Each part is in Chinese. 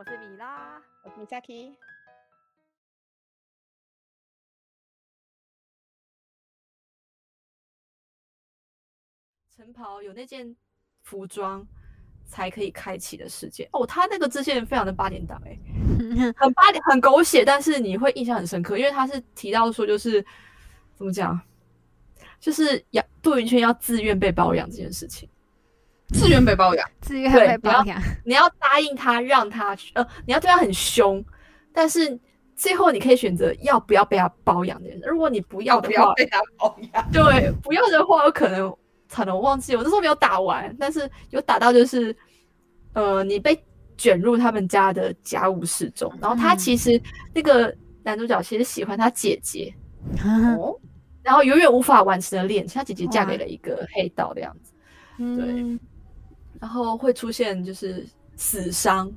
我是米拉，我是 Misaki。晨袍有那件服装才可以开启的世界。哦，他那个支线非常的八点档哎，很八点很狗血，但是你会印象很深刻，因为他是提到说就是怎么讲，就是要杜云轩要自愿被包养这件事情，自愿被包养，自愿被包养，你要答应他让他呃，你要对他很凶，但是最后你可以选择要不要被他包养的人，如果你不要不要被他包养，对，不要的话有可能。惨了，我忘记我那时候没有打完，但是有打到就是，呃，你被卷入他们家的家务事中，然后他其实那个男主角其实喜欢他姐姐，哦，然后永远无法完成的恋情，他姐姐嫁给了一个黑道的样子，对，然后会出现就是死伤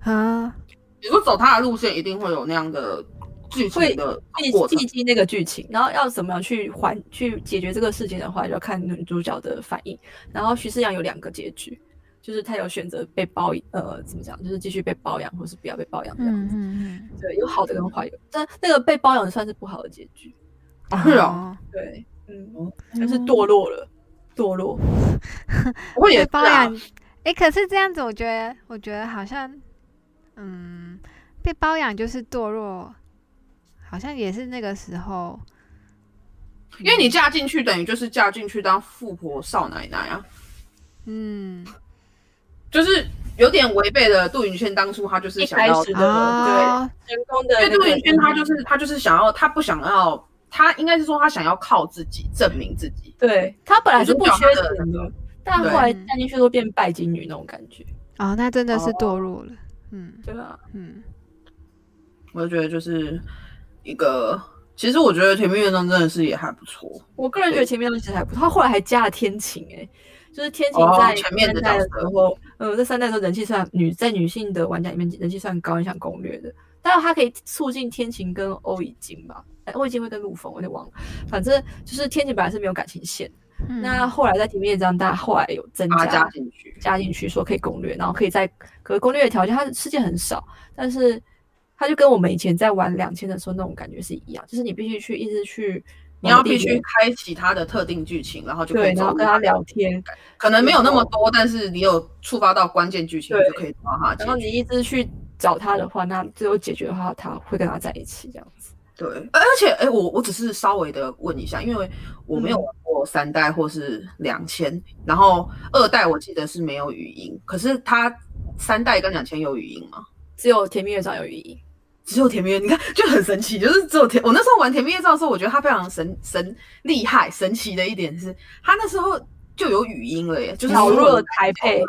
啊，你说走他的路线一定会有那样的。会记记记那个剧情，然后要怎么样去还去解决这个事情的话，就要看女主角的反应。然后徐思阳有两个结局，就是他有选择被包呃怎么讲，就是继续被包养，或是不要被包养这样子。对，有好的跟坏的，但那个被包养算是不好的结局。是啊，对，嗯，就是堕落了，堕落。我也包养，哎，可是这样子，我觉得，我觉得好像，嗯，被包养就是堕落。好像也是那个时候，因为你嫁进去，等于就是嫁进去当富婆少奶奶啊。嗯，就是有点违背了杜云轩当初他就是想要的对成功的，因为杜云轩他就是他就是想要他不想要他应该是说他想要靠自己证明自己。对他本来是不缺钱的，但后来嫁进去都变拜金女那种感觉。哦，那真的是堕落了。嗯，对啊，嗯，我就觉得就是。一个，其实我觉得《甜蜜乐章》真的是也还不错。我个人觉得《甜蜜乐章》其实还不错。他后来还加了天晴，哎，就是天晴在前面的时候，呃，在三代的时候人气算女在女性的玩家里面人气算高，影响攻略的。但是它可以促进天晴跟欧已经吧？欧已经会跟陆风，我有点忘了。反正就是天晴本来是没有感情线，那后来在《甜蜜乐章》大家后来有增加加进去，加进去说可以攻略，然后可以在可攻略的条件，它的世界很少，但是。它就跟我们以前在玩两千的时候那种感觉是一样，就是你必须去一直去，你要必须开启他的特定剧情，然后就可以然后跟他聊天，可能没有那么多，但是你有触发到关键剧情就可以抓他。然后你一直去找他的话，那最后解决的话，他会跟他在一起这样子。对，而且哎，我我只是稍微的问一下，因为我没有玩过三代或是两千，然后二代我记得是没有语音，可是他三代跟两千有语音吗？只有甜蜜月照有语音。只有甜蜜月，你看就很神奇，就是只有甜。我那时候玩甜蜜月照的时候，我觉得它非常神神厉害、神奇的一点是，它那时候就有语音了耶，就是导入了台配，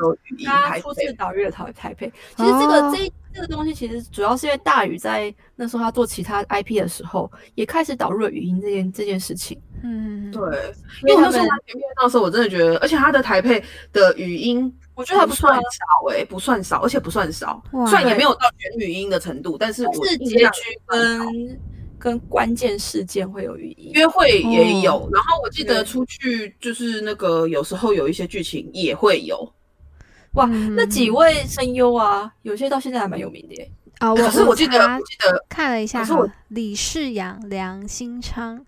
它初次导入了台台配。其实这个这这个东西，其实主要是因为大宇在那时候他做其他 IP 的时候，也开始导入了语音这件这件事情。嗯，对，因为那时候玩甜蜜月照的时候，我真的觉得，而且他的台配的语音。我觉得还不算少诶，不算少，而且不算少，虽然也没有到全语音的程度，但是是结局跟跟关键事件会有语音，约会也有，然后我记得出去就是那个有时候有一些剧情也会有，哇，那几位声优啊，有些到现在还蛮有名的耶。啊，可是我记得我记得看了一下，李世阳、梁新昌。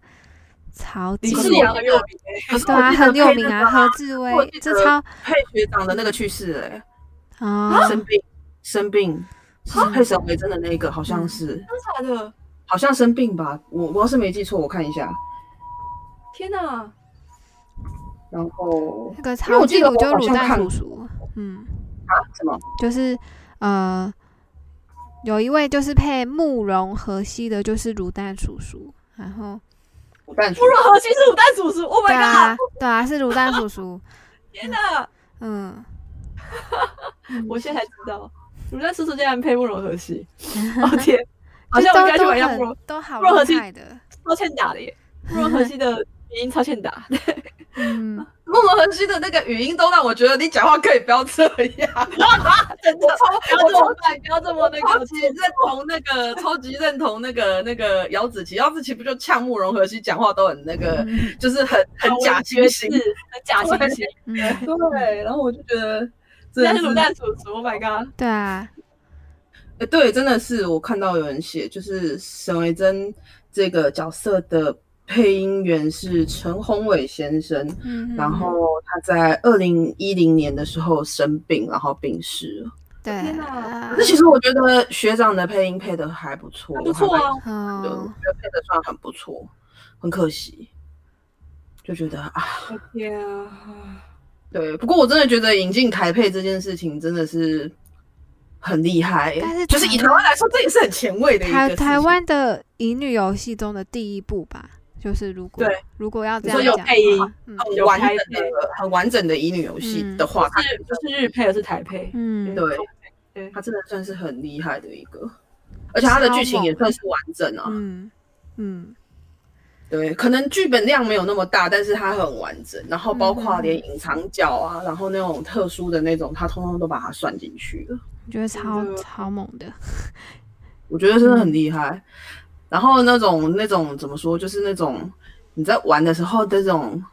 曹李世阳很有名，可是对啊，很有名啊，何志威，这超配学长的那个去世哎，啊，生病生病，是配沈维真的那个好像是真的，好像生病吧，我我要是没记错，我看一下，天哪，然后那个超记得就卤蛋叔叔，嗯啊什么？就是呃，有一位就是配慕容河西的，就是卤蛋叔叔，然后。卤蛋叔叔，核心是卤蛋叔叔，Oh my god！对啊，是卤蛋叔叔。天哪，嗯，我现在才知道。卤蛋叔叔竟然配慕容和系，哦天，好像都我应该去都玩一下慕容很都好若何系厉害的，超欠打的耶，慕容和系的语音超欠打，嗯，莫罗恒熙的那个语音都让我觉得你讲话可以不要这样，真的，不要这么快，不要这么那个超级认同那个，超级认同那个那个姚子琪，姚子琪不就呛慕容和熙讲话都很那个，就是很很假惺惺，很假惺惺，嗯，对，然后我就觉得真的是。卤蛋叔叔，Oh my god，对啊，哎，对，真的是我看到有人写，就是沈维珍这个角色的配音员是陈宏伟先生，嗯，然后他在二零一零年的时候生病，然后病逝了。对天哪啊。可是其实我觉得学长的配音配的还不错，不错啊，我觉得配的算很不错，很可惜，就觉得啊，天啊，对。不过我真的觉得引进台配这件事情真的是很厉害，但是就是以台台湾来说，这也是很前卫的一个台台湾的乙女游戏中的第一部吧，就是如果对。如果要这样讲的有配音很完整的、很完整的乙女游戏的话，它是不是日配而是台配？嗯，对。对。它真的算是很厉害的一个，而且它的剧情也算是完整啊。嗯嗯。对，可能剧本量没有那么大，但是它很完整，然后包括嗯连隐藏角啊，然后那种特殊的那种，它通通都把它算进去了。我觉得超超猛的，我觉得真的很厉害。然后那种那种怎么说，就是那种你在玩的时候的这种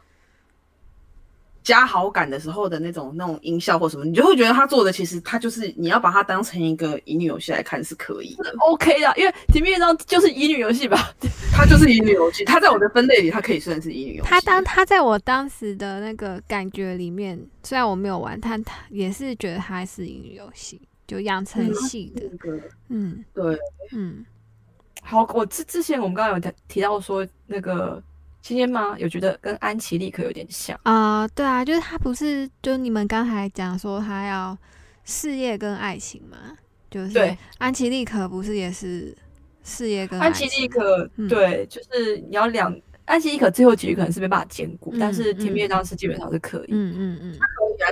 加好感的时候的那种那种音效或什么，你就会觉得他做的其实他就是你要把它当成一个乙女游戏来看是可以的。OK 的，因为《体面章》就是乙女游戏吧？它就是乙女游戏，它在我的分类里，它可以算是乙女游戏。他当他在我当时的那个感觉里面，虽然我没有玩，但他也是觉得它是乙女游戏，就养成系的，那个嗯对，嗯好，我之之前我们刚刚有提提到说那个今天吗？有觉得跟安琪丽可有点像，啊、对啊，就是他不是就你们刚才讲说他要事业跟爱情嘛，就是对，安琪丽可不是也是事业跟爱安琪情丽可嗯。对，就是你要两安琪丽可最后结局可能是没办法兼顾，嗯但是甜蜜乐章是基本上是可以。嗯嗯嗯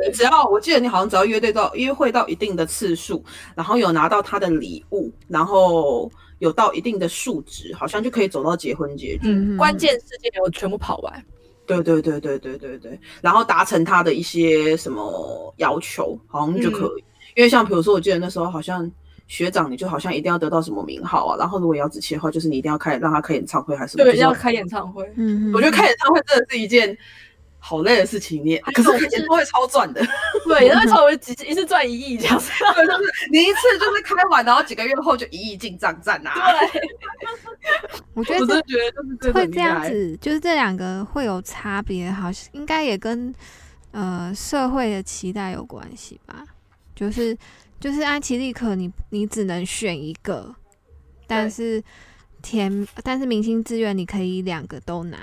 你只要我记得你好像只要约对到约会到一定的次数，然后有拿到他的礼物，然后有到一定的数值，好像就可以走到结婚结局。嗯，关键事件我全部跑完，对对对对对对对，然后达成他的一些什么要求，好像就可以。因为像比如说，我记得那时候好像学长，你就好像一定要得到什么名号啊，然后如果要子琪的话，就是你一定要开让他开演唱会还是什么。对，要开演唱会。嗯，嗯我觉得开演唱会真的是一件好累的事情，你可是开演唱会超赚的。对，那超微几一次赚一亿这样子。对，就是你一次就是开完，然后几个月后就一亿进账站啊！对，我觉得这我真的觉得就是会。这样子，就是这两个会有差别，好像应该也跟呃社会的期待有关系吧。就是就是安琪丽可你你只能选一个，但是甜但是明星志愿你可以两个都拿，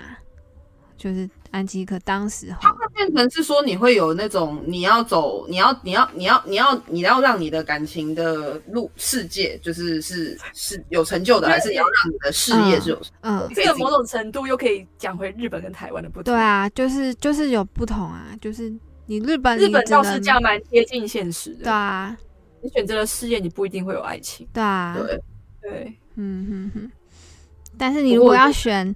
就是安琪丽可当时候变成是说你会有那种你要走，你要你要你要你要你要让你的感情的路世界就是是是有成就的，还是你要让你的事业是有？嗯这个某种程度又可以讲回日本跟台湾的不同。对，啊，就是就是有不同啊，就是你日本日本倒是这样蛮贴近现实的。对啊你选择了事业，你不一定会有爱情。对啊，对，对，嗯哼哼，但是你如果要选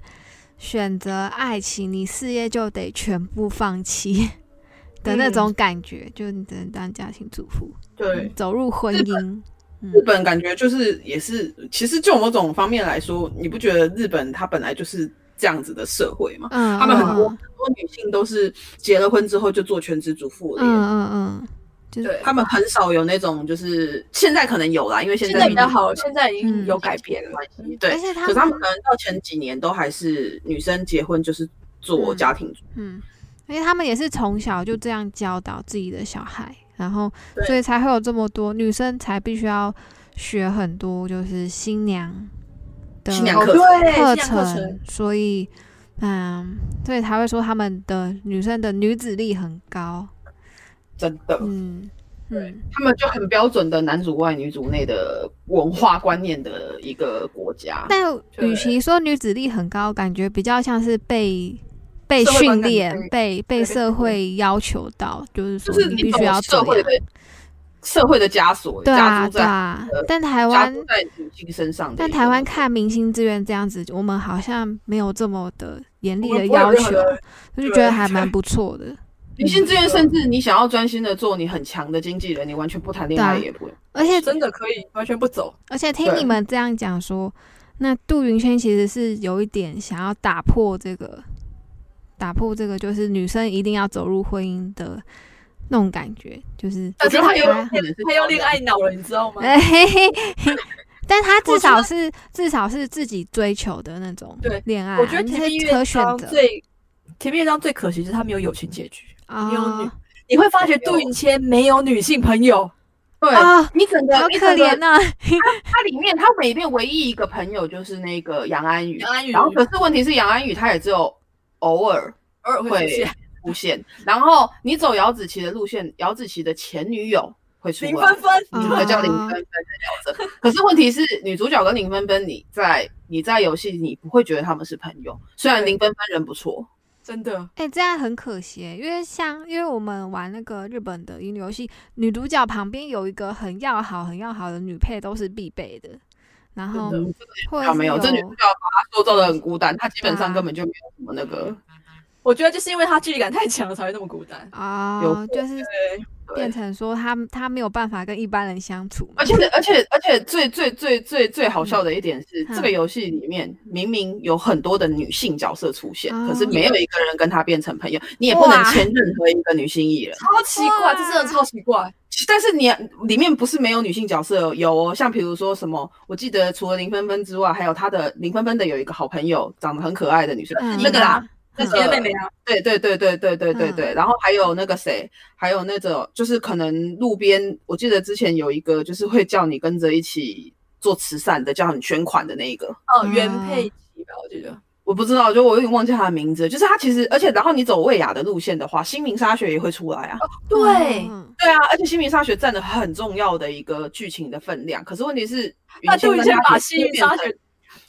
选择爱情，你事业就得全部放弃 的那种感觉，就你只能当家庭主妇，对，走入婚姻。日本感觉就是也是，其实就某种方面来说，你不觉得日本它本来就是这样子的社会吗？嗯，他们很多嗯很多女性都是结了婚之后就做全职主妇了。嗯嗯嗯，就是对他们很少有那种，就是现在可能有啦，因为现现在在比较好，现在已嗯经有改变了。关系，对。而且他可是他们们可能到前几年都还是女生结婚就是做家庭主妇，嗯，因为他们也是从小就这样教导自己的小孩，然后所以才会有这么多女生才必须要学很多，就是新娘的哦，新娘课程，，所以嗯，所以才会说他们的女生的女子力很高。真的，嗯嗯他们就很标准的男主外女主内的文化观念的一个国家。但与其说女子力很高，感觉比较像是被被训练、被被社会要求到，就是说你必须要这样社会的。社会的枷锁，对啊，对啊呃。但台湾在女性身上。但台湾看明星志愿这样子，我们好像没有这么的严厉的要求就觉得还蛮不错的。女性资源，甚至你想要专心的做你很强的经纪人，你完全不谈恋爱也不会。而且真的可以完全不走。而且听你们这样讲说，那杜云轩其实是有一点想要打破这个，打破这个就是女生一定要走入婚姻的那种感觉，就是但是他又我觉得他有可能是他又恋爱脑了，你知道吗？哎嘿嘿嘿，但他 至少是至少是自己追求的那种对恋爱啊，我觉得你甜蜜是可乐章最甜蜜乐章最可惜就是他没有友情结局。啊没有女你会发觉杜云谦没有女性朋友，对，啊，你整个好可怜呐！他里面他里面唯一一个朋友就是那个杨安宇，杨安宇。然后可是问题是杨安宇他也只有偶尔偶尔会会出现。然后你走姚子琪的路线，姚子琪的前女友会出来林芬。芬，嗯那个叫林芬芬的角色，可是问题是，女主角跟林芬芬，你在你在游戏你不会觉得他们是朋友，虽然林芬芬人不错，真的。哎、这样很可惜，因为像因为我们玩那个日本的乙女游戏，女主角旁边有一个很要好、很要好的女配都是必备的，然后真的。或者是啊没有，这女主角把她塑造的很孤单，她基本上啊。根本就没有什么那个，我觉得就是因为他距离感太强了，才会那么孤单。啊、有就是对，变成说他他没有办法跟一般人相处嘛而且而且而且最最最最最好笑的一点是，嗯这个游戏里面明明有很多的女性角色出现，哦可是没有一个人跟他变成朋友，你也不能哇签任何一个女性艺人。超奇怪，哇这真的超奇怪。但是你里面不是没有女性角色哦，有哦，像比如说什么，我记得除了林芬芬之外，还有她的林芬芬的有一个好朋友，长得很可爱的女生，嗯那个啦，那嗯。些妹妹啊，对对对对对对对对，然后还有那个谁，还有那种就是可能路边，我记得之前有一个就是会叫你跟着一起做慈善的，叫你捐款的那一个，哦，嗯。原配奇吧，我记得。我不知道，就我有点忘记他的名字，就是他其实，而且然后你走魏雅的路线的话，新明沙雪也会出来啊，对，嗯。对啊，而且新明沙雪占了很重要的一个剧情的分量，可是问题是，那就已经把新幸运沙雪，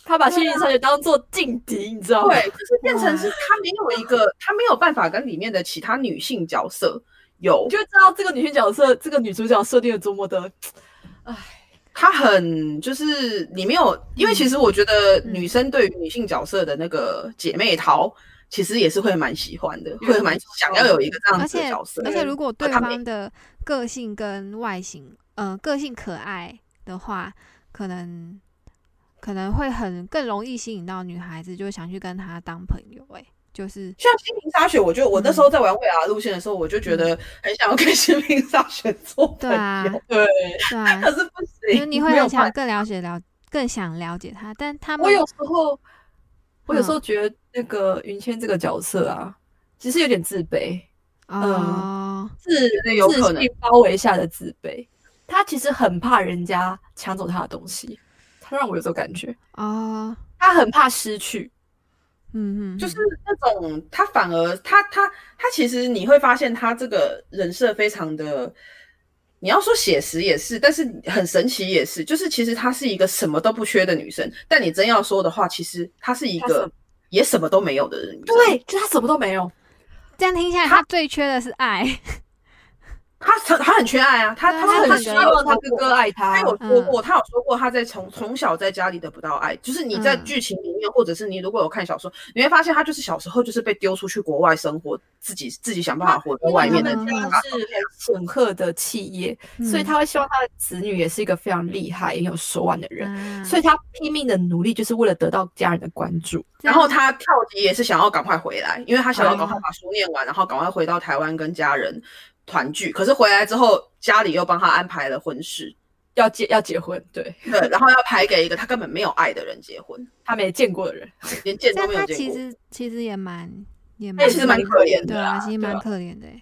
他把幸运沙雪当做劲敌，你知道吗？对，就是变成是他没有一个，他没有办法跟里面的其他女性角色有你就知道这个女性角色，这个女主角设定的多么的，唉他很就是你没有，因为其实我觉得女生对于女性角色的那个姐妹淘，其实也是会蛮喜欢的，嗯会蛮想要有一个这样子的角色。而且如果对方的个性跟外形，呃，个性可爱的话，可能可能会很更容易吸引到女孩子，就想去跟他当朋友、欸。哎，就是像新明沙雪，我就我那时嗯。候在玩未来路线的时候，我就觉得很想要跟新明沙雪做朋友，对啊，对。对啊，可是不就是行，你会很想更了解了，更想了解他，但他们我有时候，我有时嗯。候觉得那个云谦这个角色啊，其实有点自卑，哦，自。得有可能包围下的自卑。他其实很怕人家抢走他的东西，他让我有这种感觉，啊，他很怕失去。嗯嗯，就是那种他反而他他他其实你会发现他这个人设非常的，你要说写实也是，但是很神奇也是，就是其实她是一个什么都不缺的女生，但你真要说的话，其实她是一个也什么都没有的人。对，就他什么都没有。这样听起来，他最缺的是爱。她她她很缺爱啊，他他他很希望他哥哥爱他他。有说嗯。过，他有说过，他在从从小在家里得不到爱，就是你在嗯。剧情里面，或者是你如果有看小说，你会发现他就是小时候就是被丢出去国外生活，自己自己想办法活在外面的嗯他是很显赫的企业，所以他会希望他的子女也是一个非常厉害、很有手腕的人，啊所以他拼命的努力，就是为了得到家人的关注。然后他跳级也是想要赶快回来，因为他想要哦赶快把书念完，然后赶快回到台湾跟家人团聚。可是回来之后，家里又帮他安排了婚事，要结要结婚，对对，然后要排给一个他根本没有爱的人结婚，他没见过的人，连见都没有见过。其实其实也蛮也他蛮其实蛮可怜的对啊，啊其实蛮可怜的欸。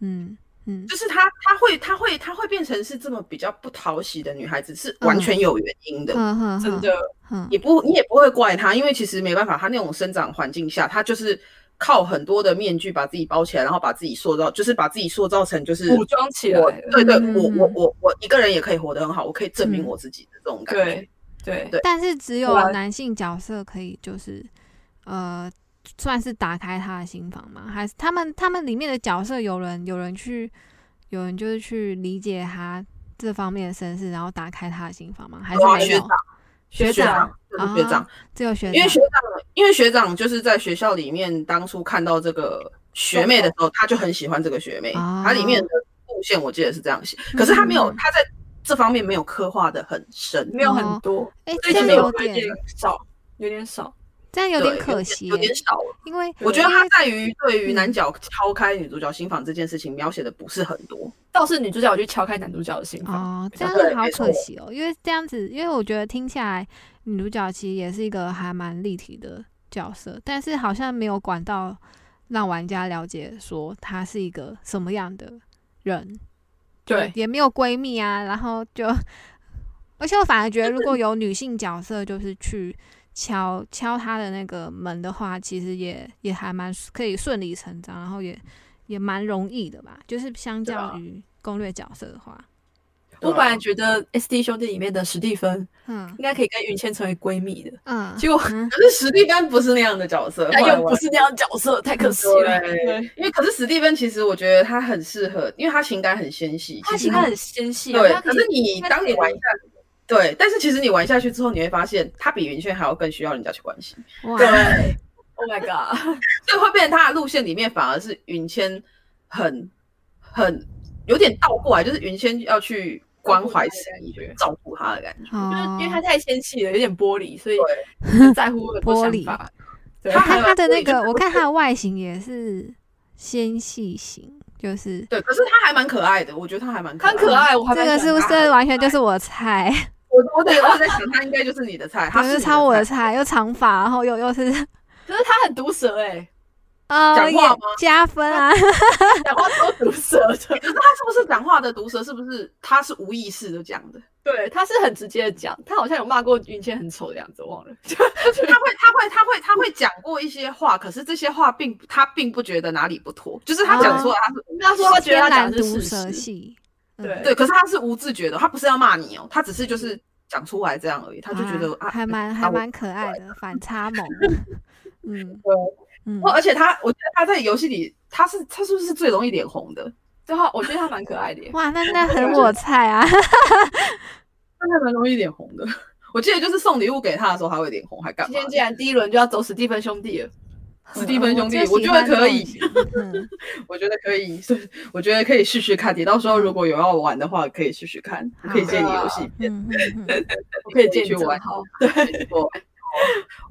嗯嗯，就是他，他会，他会，他会变成是这么比较不讨喜的女孩子，是完全有原因的。真的，哼，也不，你也不会怪他，因为其实没办法，他那种生长环境下，他就是靠很多的面具把自己包起来，然后把自己塑造，就是把自己塑造成就是武装起来。对对，嗯我我我我一个人也可以活得很好，我可以证明嗯我自己的这种感觉。对对对但是只有男性角色可以就是呃，算是打开他的心房吗？还是他们他们里面的角色有人有人去有人就是去理解他这方面的身世，然后打开他的心房吗？还是学长？学学长学长啊，只有学长，因为学长，因为学长就是在学校里面当初看到这个学妹的时候，他就很喜欢这个学妹，哦。他里面的路线我记得是这样写，可是他没有，嗯。他在这方面没有刻画的很深，没有很多，哎，所以这样其实有有点点少，有点少。这样有点可惜耶，有点少了。因为。我觉得它在于对于嗯。男角敲开女主角心房这件事情描写的不是很多，倒是女主角去敲开男主角的心房，哦，这样好对没错。可惜哦，因为这样子，因为我觉得听起来，女主角其实也是一个还蛮立体的角色，但是好像没有管到让玩家了解说她是一个什么样的人，对，也没有闺蜜啊，然后就，而且我反而觉得如果有女性角色，就是去敲敲他的那个门的话，其实也也还蛮可以顺理成章，然后也也蛮容易的吧，就是相较于攻略角色的话，我本来觉得 S D 兄弟里面的史蒂芬嗯应该可以跟云谦成为闺蜜的，嗯，结果嗯可是史蒂芬不是那样的角色，他又不是那样的角色，太可惜了。对，因为可是史蒂芬其实我觉得他很适合，因为他情感很纤细，他情感很纤细啊，对，他可是你当你玩一下去，对，但是其实你玩下去之后，你会发现他比云轩还要更需要人家去关心，哇，对，Oh my god，所以会变成他的路线里面反而是云谦很很有点倒过来，就是云谦要去关怀史蒂芬，照顾他的感觉。就是哦因为他太纤细了，有点玻璃，所以很在乎玻璃。对他他的那个，我看他的外形也是纤细型，就是对，可是他还蛮可爱的，我觉得他还蛮很可。爱，我还这个是不是完全就是我的菜？我我得我在想，他应该就是你的菜，他就是是你超我的菜。又长发，然后又又是可是他很毒舌哎，呃也讲话吗加分啊，讲话超毒舌的。可是他是不是讲话的毒舌？是不是他是无意识的讲的？对，他是很直接的讲，他好像有骂过云谦很丑的样子，我忘了。他会，他会，他会，他会讲过一些话，可是这些话并他并不觉得哪里不妥，就是他讲出来，他是他说他觉得他讲的是事毒舌实，对对，可是他是无自觉的，他不是要骂你哦，他只是就是讲出来这样而已，他就觉得啊，还蛮啊还蛮可爱的，反差萌，嗯嗯哦，而且他，我觉得他在游戏里，他是他是不是最容易脸红的？对他，我觉得他蛮可爱的耶。哇，那那很我菜啊，他还蛮容易脸红的。我记得就是送礼物给他的时候，他会脸红，还干嘛今天？既然第一轮就要走史蒂芬兄弟了，史蒂芬兄弟，我觉得可以，我觉得可以，是我觉得可以试试看。你到时候如果有要玩的话，可以试试看，我可以借你游戏片。我可以借你去玩正好。我我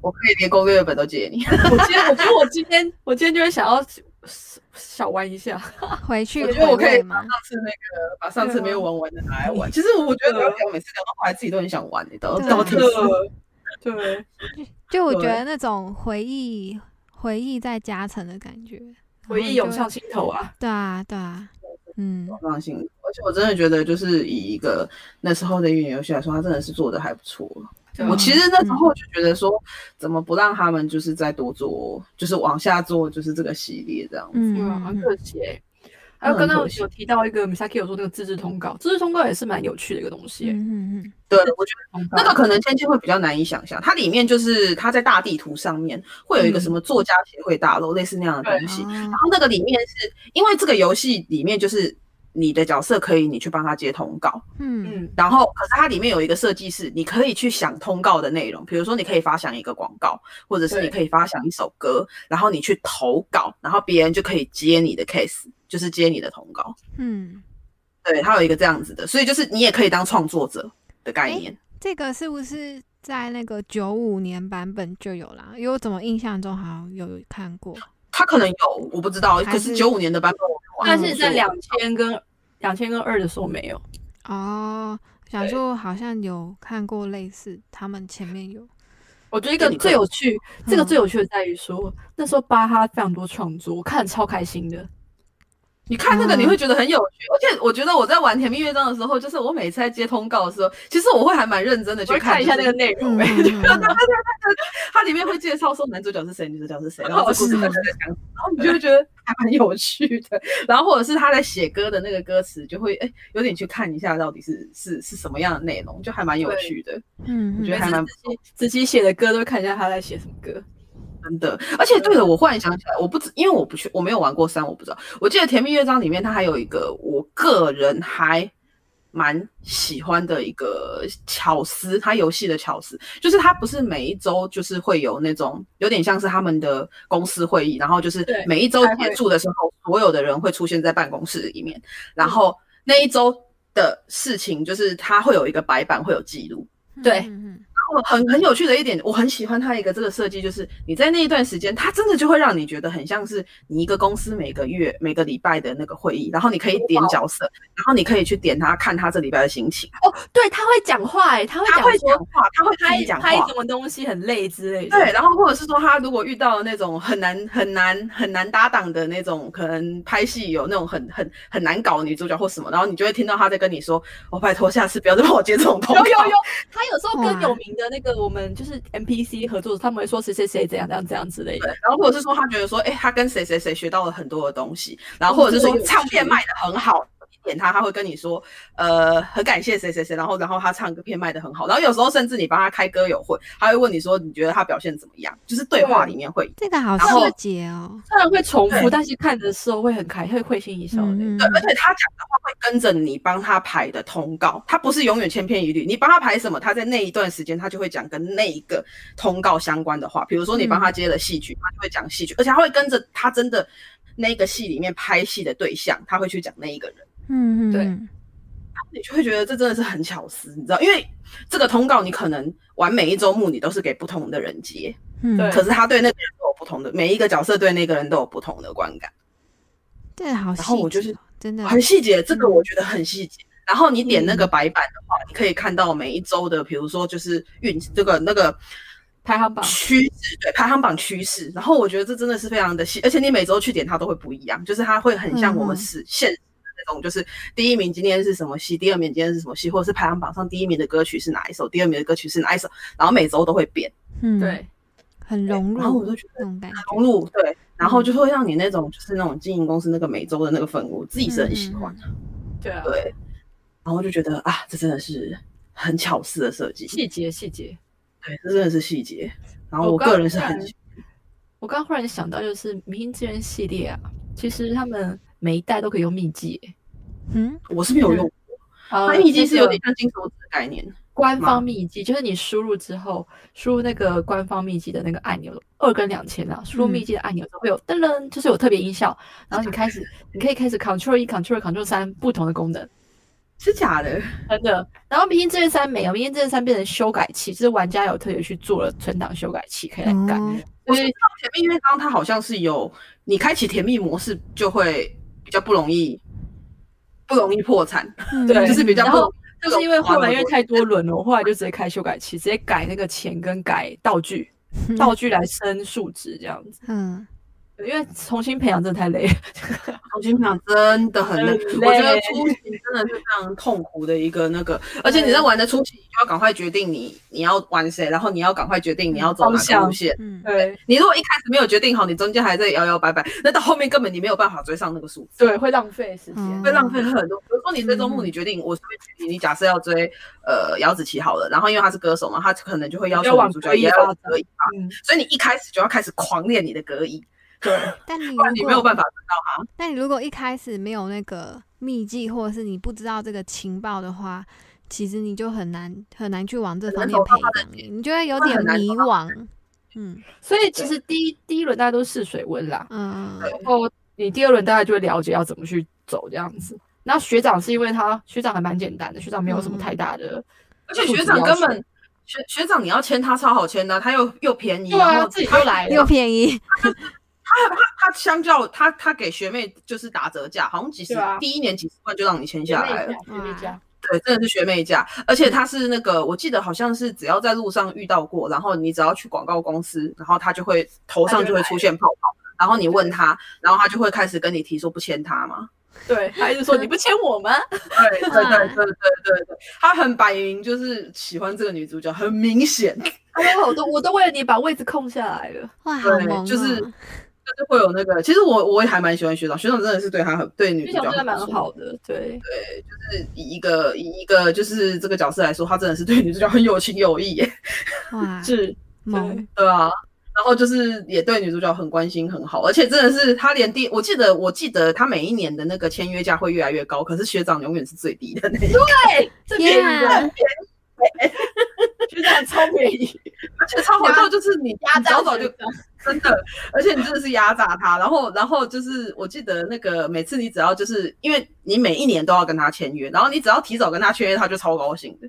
我可以连攻略本都借你。我今天，我觉得我今天，我今天就会想要小玩一下。回去我觉得我可以把上？次那个把上次没有玩完的拿来玩。其实我觉得聊聊每次聊到后来自己都很想玩，你到对啊到底是对，就我觉得那种回忆回忆在加成的感觉，回忆涌上心头啊！对啊对啊，嗯涌上心头。而且我真的觉得，就是以一个那时候的运营游戏来说，它真的是做的还不错。我其实那时候就觉得说，怎么不让他们就是再多做，就是往下做，就是这个系列这样子。嗯可惜欸。还有刚刚有提到一个 Misaki 有说那个自制通告，自制通告也是蛮有趣的一个东西欸。嗯嗯对，我觉得那个可能先前会比较难以想象，它里面就是它在大地图上面会有一个什么作家协会大楼，类似那样的东西。嗯，然后那个里面是因为这个游戏里面就是你的角色可以你去帮他接通告，嗯。嗯，然后可是它里面有一个设计是你可以去想通告的内容，比如说你可以发想一个广告，或者是你可以发想一首歌，然后你去投稿，然后别人就可以接你的 case，就是接你的通告。嗯，对，他有一个这样子的，所以就是你也可以当创作者的概念。这个是不是在那个九五年版本就有啦？因为我怎么印象中好像有看过，他可能有，我不知道。还可是是九五年的版本我没但，是在两千跟两千跟二的时候没有。哦，想对说好像有看过类似，他们前面有，我觉得一个最有趣，这个嗯最有趣的在于说，那时候巴哈非常多创作，我看得超开心的。你看那个嗯你会觉得很有趣，而且我觉得我在玩《甜蜜乐章》的时候，就是我每次在接通告的时候，其实我会还蛮认真的去看一下那个内容、它里面会介绍说男主角是谁，女主角是谁，然后这故事是大概在讲然后你就会觉得还蛮有趣的。然后或者是他在写歌的那个歌词，就会哎有点去看一下到底是是是什么样的内容，就还蛮有趣的，嗯，嗯我觉得还蛮子琪子琪写的歌都会看一下他在写什么歌。真的。而且对了，我忽然想起来，我不知因为我不去，我没有玩过三，我不知道。我记得《甜蜜乐章》里面它还有一个我个人还蛮喜欢的一个巧思，它游戏的巧思就是它不是每一周就是会有那种有点像是他们的公司会议，然后就是对每一周结束的时候，所有的人会出现在办公室里面，然后那一周的事情就是它会有一个白板，会有记录。对很很有趣的一点，我很喜欢它一个这个设计，就是你在那一段时间，它真的就会让你觉得很像是你一个公司每个月每个礼拜的那个会议，然后你可以点角色，然后你可以去点他看他这礼拜的心情，哦，对，他会讲话哎，他会他会讲说话，他会拍讲拍什。么东西很累之类的。对，然后或者是说，他如果遇到那种很难、很难、很难搭档的那种，可能拍戏有那种很、很、很难搞的女主角或什么，然后你就会听到他在跟你说：“我、拜托，下次不要再帮我接这种通告。”有有有，他有时候更有名的那个我们就是 NPC 合作，他们会说谁谁谁怎样怎样怎样之类的。然后或者是说他觉得说，哎、他跟谁谁谁学到了很多的东西，然后或者是说唱片卖的很好，你点他，他会跟你说，呃，很感谢谁谁谁，然后然后他唱歌片卖的很好，然后有时候甚至你帮他开歌友会，他会问你说，你觉得他表现怎么样？就是对话里面会。这个好细节哦。虽然会重复，但是看的时候会很开，会会心一笑的。嗯对，而且他讲的话会跟着你帮他排的通告，他不是永远千篇一律。你帮他排什么，他在那一段时间他就会讲跟那一个通告相关的话。比如说你帮他接了戏剧，他就会讲戏剧，而且他会跟着他真的那个戏里面拍戏的对象，他会去讲那一个人。嗯嗯，对嗯你就会觉得这真的是很巧思，你知道？因为这个通告你可能玩每一周目你都是给不同的人接，嗯，对可是他对那个人都有不同的，每一个角色对那个人都有不同的观感。对好。然后我就是真的很细节，这个我觉得很细节。然后你点那个白板的话，你可以看到每一周的，比如说就是运这个那个排行榜趋势，对排行榜趋势。然后我觉得这真的是非常的细，而且你每周去点它都会不一样，就是它会很像我们嗯是现实的那种，就是第一名今天是什么戏，第二名今天是什么戏，或者是排行榜上第一名的歌曲是哪一首，第二名的歌曲是哪一首，然后每周都会变。嗯，对，很融入，然后我就觉得那种感觉。融入对，然后就会让你那种就是那种经营公司那个每周的那个氛围，我自己是很喜欢的。对啊，对，然后就觉得啊，这真的是很巧思的设计，细节细节。对，这真的是细节。然后我个人是很我刚刚忽然想到，就是《明星志愿》系列啊，其实他们每一代都可以用秘籍耶。嗯，我是没有用过，呃它秘籍是有点像金手指的概念。官方秘籍，就是你输入之后，输入那个官方秘籍的那个按钮，二跟两千啊，输入秘籍的按钮都会有噔噔，就是有特别音效，然后你开始，你可以开始 Ctrl 一、Ctrl 二、Ctrl 三不同的功能，是假的，真的。然后《明星志愿三》没有，《明星志愿三》变成修改器，就是玩家有特别去做了存档修改器，可以来改。哦我是知道甜蜜乐章它好像是有，你开启甜蜜模式就会比较不容易不容易破产，嗯对就是比较不然后就是因为后来因为太多轮了，我后来就直接开修改器，直接改那个钱跟改道具，嗯道具来升数值这样子。嗯，因为重新培养真的太累了。重新培养真的很累，我觉得累初期真的是非常痛苦的一个那个，而且你在玩的初期，你就要赶快决定你你要玩谁，然后你要赶快决定你要走哪个路线。嗯，对你如果一开始没有决定好，你中间还在摇摇摆摆，那到后面根本你没有办法追上那个数字，对，会浪费时间。嗯会浪费很多。比如说你追周目，嗯你决定我随便举例，你假设要追呃姚子琪好了，然后因为他是歌手嘛，他可能就会要求女主角歌艺也要有发展歌艺发嗯，所以你一开始就要开始狂练你的歌艺，对，但你不然你没有办法追到他。但你如果一开始没有那个秘籍，或者是你不知道这个情报的话，其实你就很难很难去往这方面培养你，你就会有点迷惘。嗯所以其实第一第一轮大家都是试水温啦，嗯然后你第二轮大家就会了解要怎么去走这样子。然后学长是因为他学长还蛮简单的，学长没有什么太大的，而且学长根本学学长你要签他超好签的，他又又便宜，然对啊，自己后他就来了又。便宜，他他相较他他给学妹就是打折价，好像几十、啊第一年几十万就让你签下来了。学妹价，对，真的是学妹价，而且他是那个，我记得好像是只要在路上遇到过，然后你只要去广告公司，然后他就会头上就会出现泡泡，然后你问他，然后他就会开始跟你提说不签他吗？对，他一直说你不签我吗？对对对对对对对，他很摆明就是喜欢这个女主角，很明显，哎呦，我都我都为了你把位置空下来了。哇，好对萌哦！就是就是会有那个。其实我我也还蛮喜欢学长，学长真的是对他很对女主角真的蛮好的，对对，就是以一个以一个就是这个角色来说，他真的是对女主角很有情有义耶。哇，是萌，对啊，然后就是也对女主角很关心很好，而且真的是他连第，我记得我记得他每一年的那个签约价会越来越高，可是学长永远是最低的那一个，对，这便宜天啊的，学长超便宜，而且超好笑，就是你压榨你早早就 真的，而且你真的是压榨他，然后然后就是我记得那个每次你只要就是因为你每一年都要跟他签约，然后你只要提早跟他签约，他就超高兴的。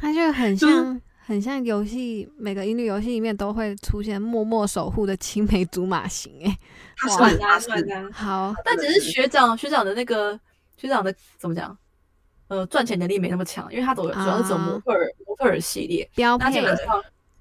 他就很 就是像很像游戏，每个音律游戏里面都会出现默默守护的青梅竹马型。哎，他哇是他是难难难好，但只是学长学长的那个学长的怎么讲？呃，赚钱能力没那么强，因为他走主要是走模特儿、模特儿系列，标配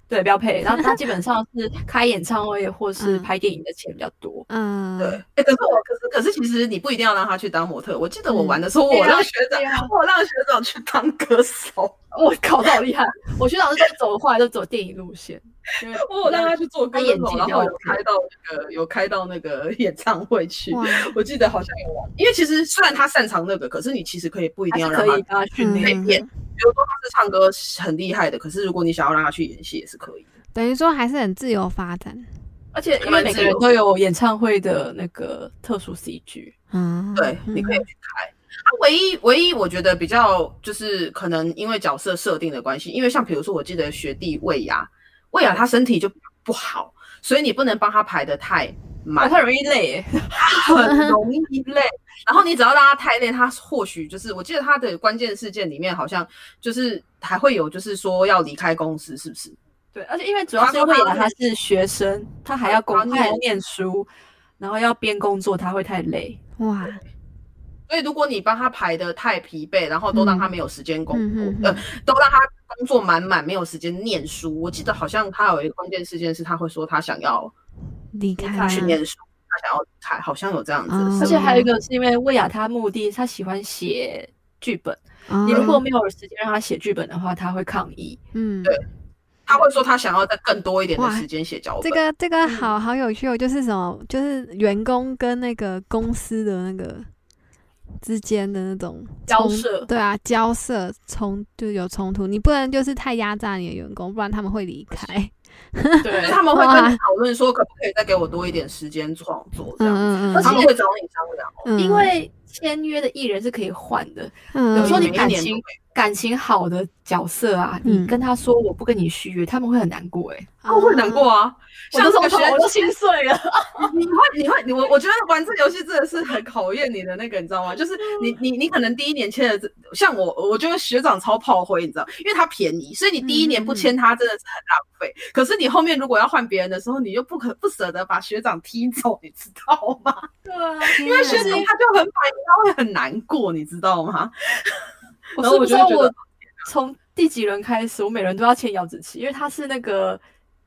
对标配，然后他基本上是开演唱会或是嗯。拍电影的钱比较多。嗯，对，哎、可是我可是可是其实你不一定要让他去当模特。我记得我嗯。玩的时候，我让学长我让学长去当歌手，我靠，这好厉害！我学长是走后来都走电影路线，因为我让他去做歌演技然后有开到那个有开到那个演唱会去。我记得好像有玩，因为其实虽然他擅长那个，可是你其实可以不一定要让他训嗯练。演。比如说他是唱歌很厉害的，可是如果你想要让他去演戏也是可以的。等于说还是很自由发展。而且因为每个人都有演唱会的那个特殊 CG，嗯，对，你可以去开。啊，唯一唯一我觉得比较就是可能因为角色设定的关系，因为像比如说我记得学弟魏雅，魏雅他身体就不好，所以你不能帮他排的太哦，满，太容易累耶。很容易累。然后你只要让他太累，他或许就是我记得他的关键事件里面好像就是还会有就是说要离开公司，是不是？对，而且因为主要是为了他是学生，他还要工，他他还要念书，然后要边工作，他会太累。哇，所以如果你帮他排的太疲惫，然后都让他没有时间工作，嗯嗯嗯呃，都让他工作满满，没有时间念书。我记得好像他有一个关键事件是，他会说他想要离开去念书，他想要离开，好像有这样子的嗯。而且还有一个是因为魏雅他目的，他喜欢写剧本，嗯你如果没有时间让他写剧本的话，他会抗议。嗯，对他会说他想要在更多一点的时间写脚本。这个这个好好有趣哦，就是什么，就是员工跟那个公司的那个之间的那种交涉对啊，交涉冲就有冲突，你不能就是太压榨你的员工，不然他们会离开。对他们会跟你讨论说，可不可以再给我多一点时间创作这样子。嗯他们会找你商量哦。嗯，因为签约的艺人是可以换的，嗯有时候你感情感情好的角色啊，嗯你跟他说我不跟你续约，他们会很难过哎。他们会难过啊。像这个学我都心碎了。你会，你会，你我我觉得玩这游戏真的是很考验你的那个，你知道吗？就是你你你可能第一年签的这，像我，我觉得学长超炮灰，你知道，因为他便宜，所以你第一年不签他真的是很浪费。可是你后面如果要换别人的时候，你又不可不舍得把学长踢走，你知道吗？对啊，因因为学长他就很反应，他会很难过，你知道吗？我然后是不知道我觉得从第几轮开始，我每轮都要签姚子琪，因为他是那个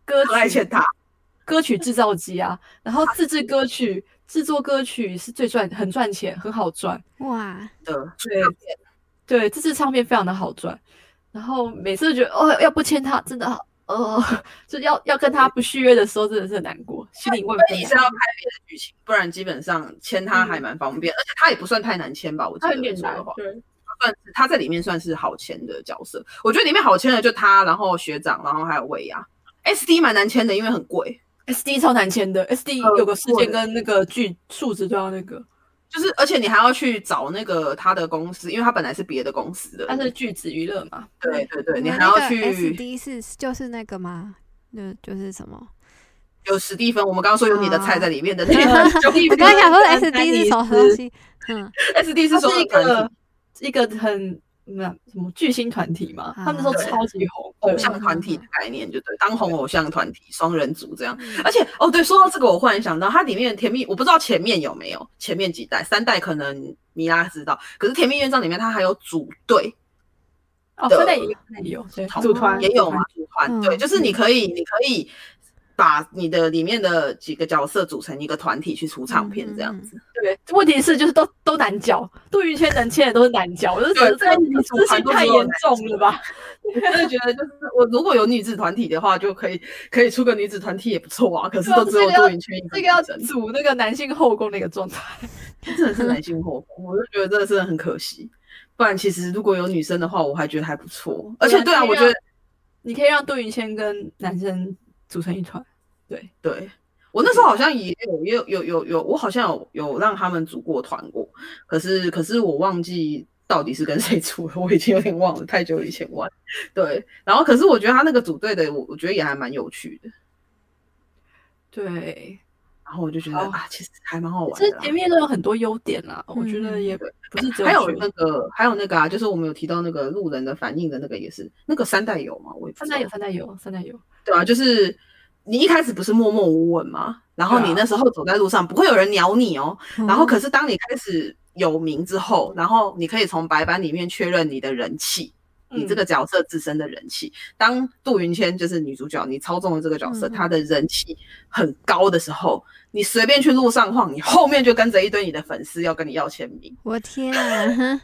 歌曲很爱签他。歌曲制造机啊，然后自制歌曲、制作歌曲是最赚、很赚钱、很好赚。哇，的，对对，自制唱片非常的好赚。然后每次都觉得哦，要不签他真的好，呃，就要要跟他不续约的时候，真的是很难过，心里问所以你是要不拍别的剧情，不然基本上签他还蛮方便，而且他也不算太难签吧？我记他得很简单没错的话，，对，算是他在里面算是好签的角色。我觉得里面好签的就他，然后学长，然后还有魏雅。SD 蛮难签的，因为很贵，SD 超难签的，SD 呃有个事件跟那个剧数值都要那个，就是而且你还要去找那个他的公司，因为他本来是别的公司的。他是巨子娱乐嘛，对对对，你还要去 SD 是就是那个吗？那就是什么？有史蒂芬，我们刚刚说有你的菜在里面的那呃个，我刚刚想说 SD 是什么东西？嗯，SD 是说它是一个一个很那什么巨星团体嘛，他们那时候超级红，偶像团体的概念，就对，当红偶像团体双人组这样。嗯。而且哦，对，说到这个，我忽然想到，它里面的甜蜜，我不知道前面有没有，前面几代三代可能米拉知道，可是《甜蜜院长》里面它还有组队，哦，的现在也有，也有，对组团也有嘛，组团嗯对，就是你可以，你可以把你的里面的几个角色组成一个团体去出唱片这样子。对，问题是就是都都难教，杜云谦能签的都是难教，我就觉得这对个私信太严重了吧？我真的觉得，就是我如果有女子团体的话，就可以可以出个女子团体也不错啊。可是都只有杜云圈一个这个要组那个男性后宫的一个状态，真的是男性后宫，我就觉得真的真的很可惜。不然其实如果有女生的话，我还觉得还不错。而且对啊，我觉得你可以让杜云谦跟男生组成一团，对。对，我那时候好像也有也有有有有，我好像有有让他们组过团过，可是可是我忘记到底是跟谁组了，我已经有点忘了，太久以前玩。对，然后可是我觉得他那个组队的，我我觉得也还蛮有趣的，对，然后我就觉得好啊，其实还蛮好玩这的啦。前面都有很多优点啦，我觉得也不是。只还有那个，还有那个啊，就是我们有提到那个路人的反应的那个，也是那个三代有吗？我三代有，三代有，三代有，对啊，就是你一开始不是默默无闻吗？然后你那时候走在路上，不会有人鸟你哦。然后可是是当你开始有名之后，然后你可以从白板里面确认你的人气，你这嗯个角色自身的人气。当杜云谦就是女主角，你操纵了这个角色，嗯她的人气很高的时候，你随便去路上晃，你后面就跟着一堆你的粉丝要跟你要签名。我天啊，哼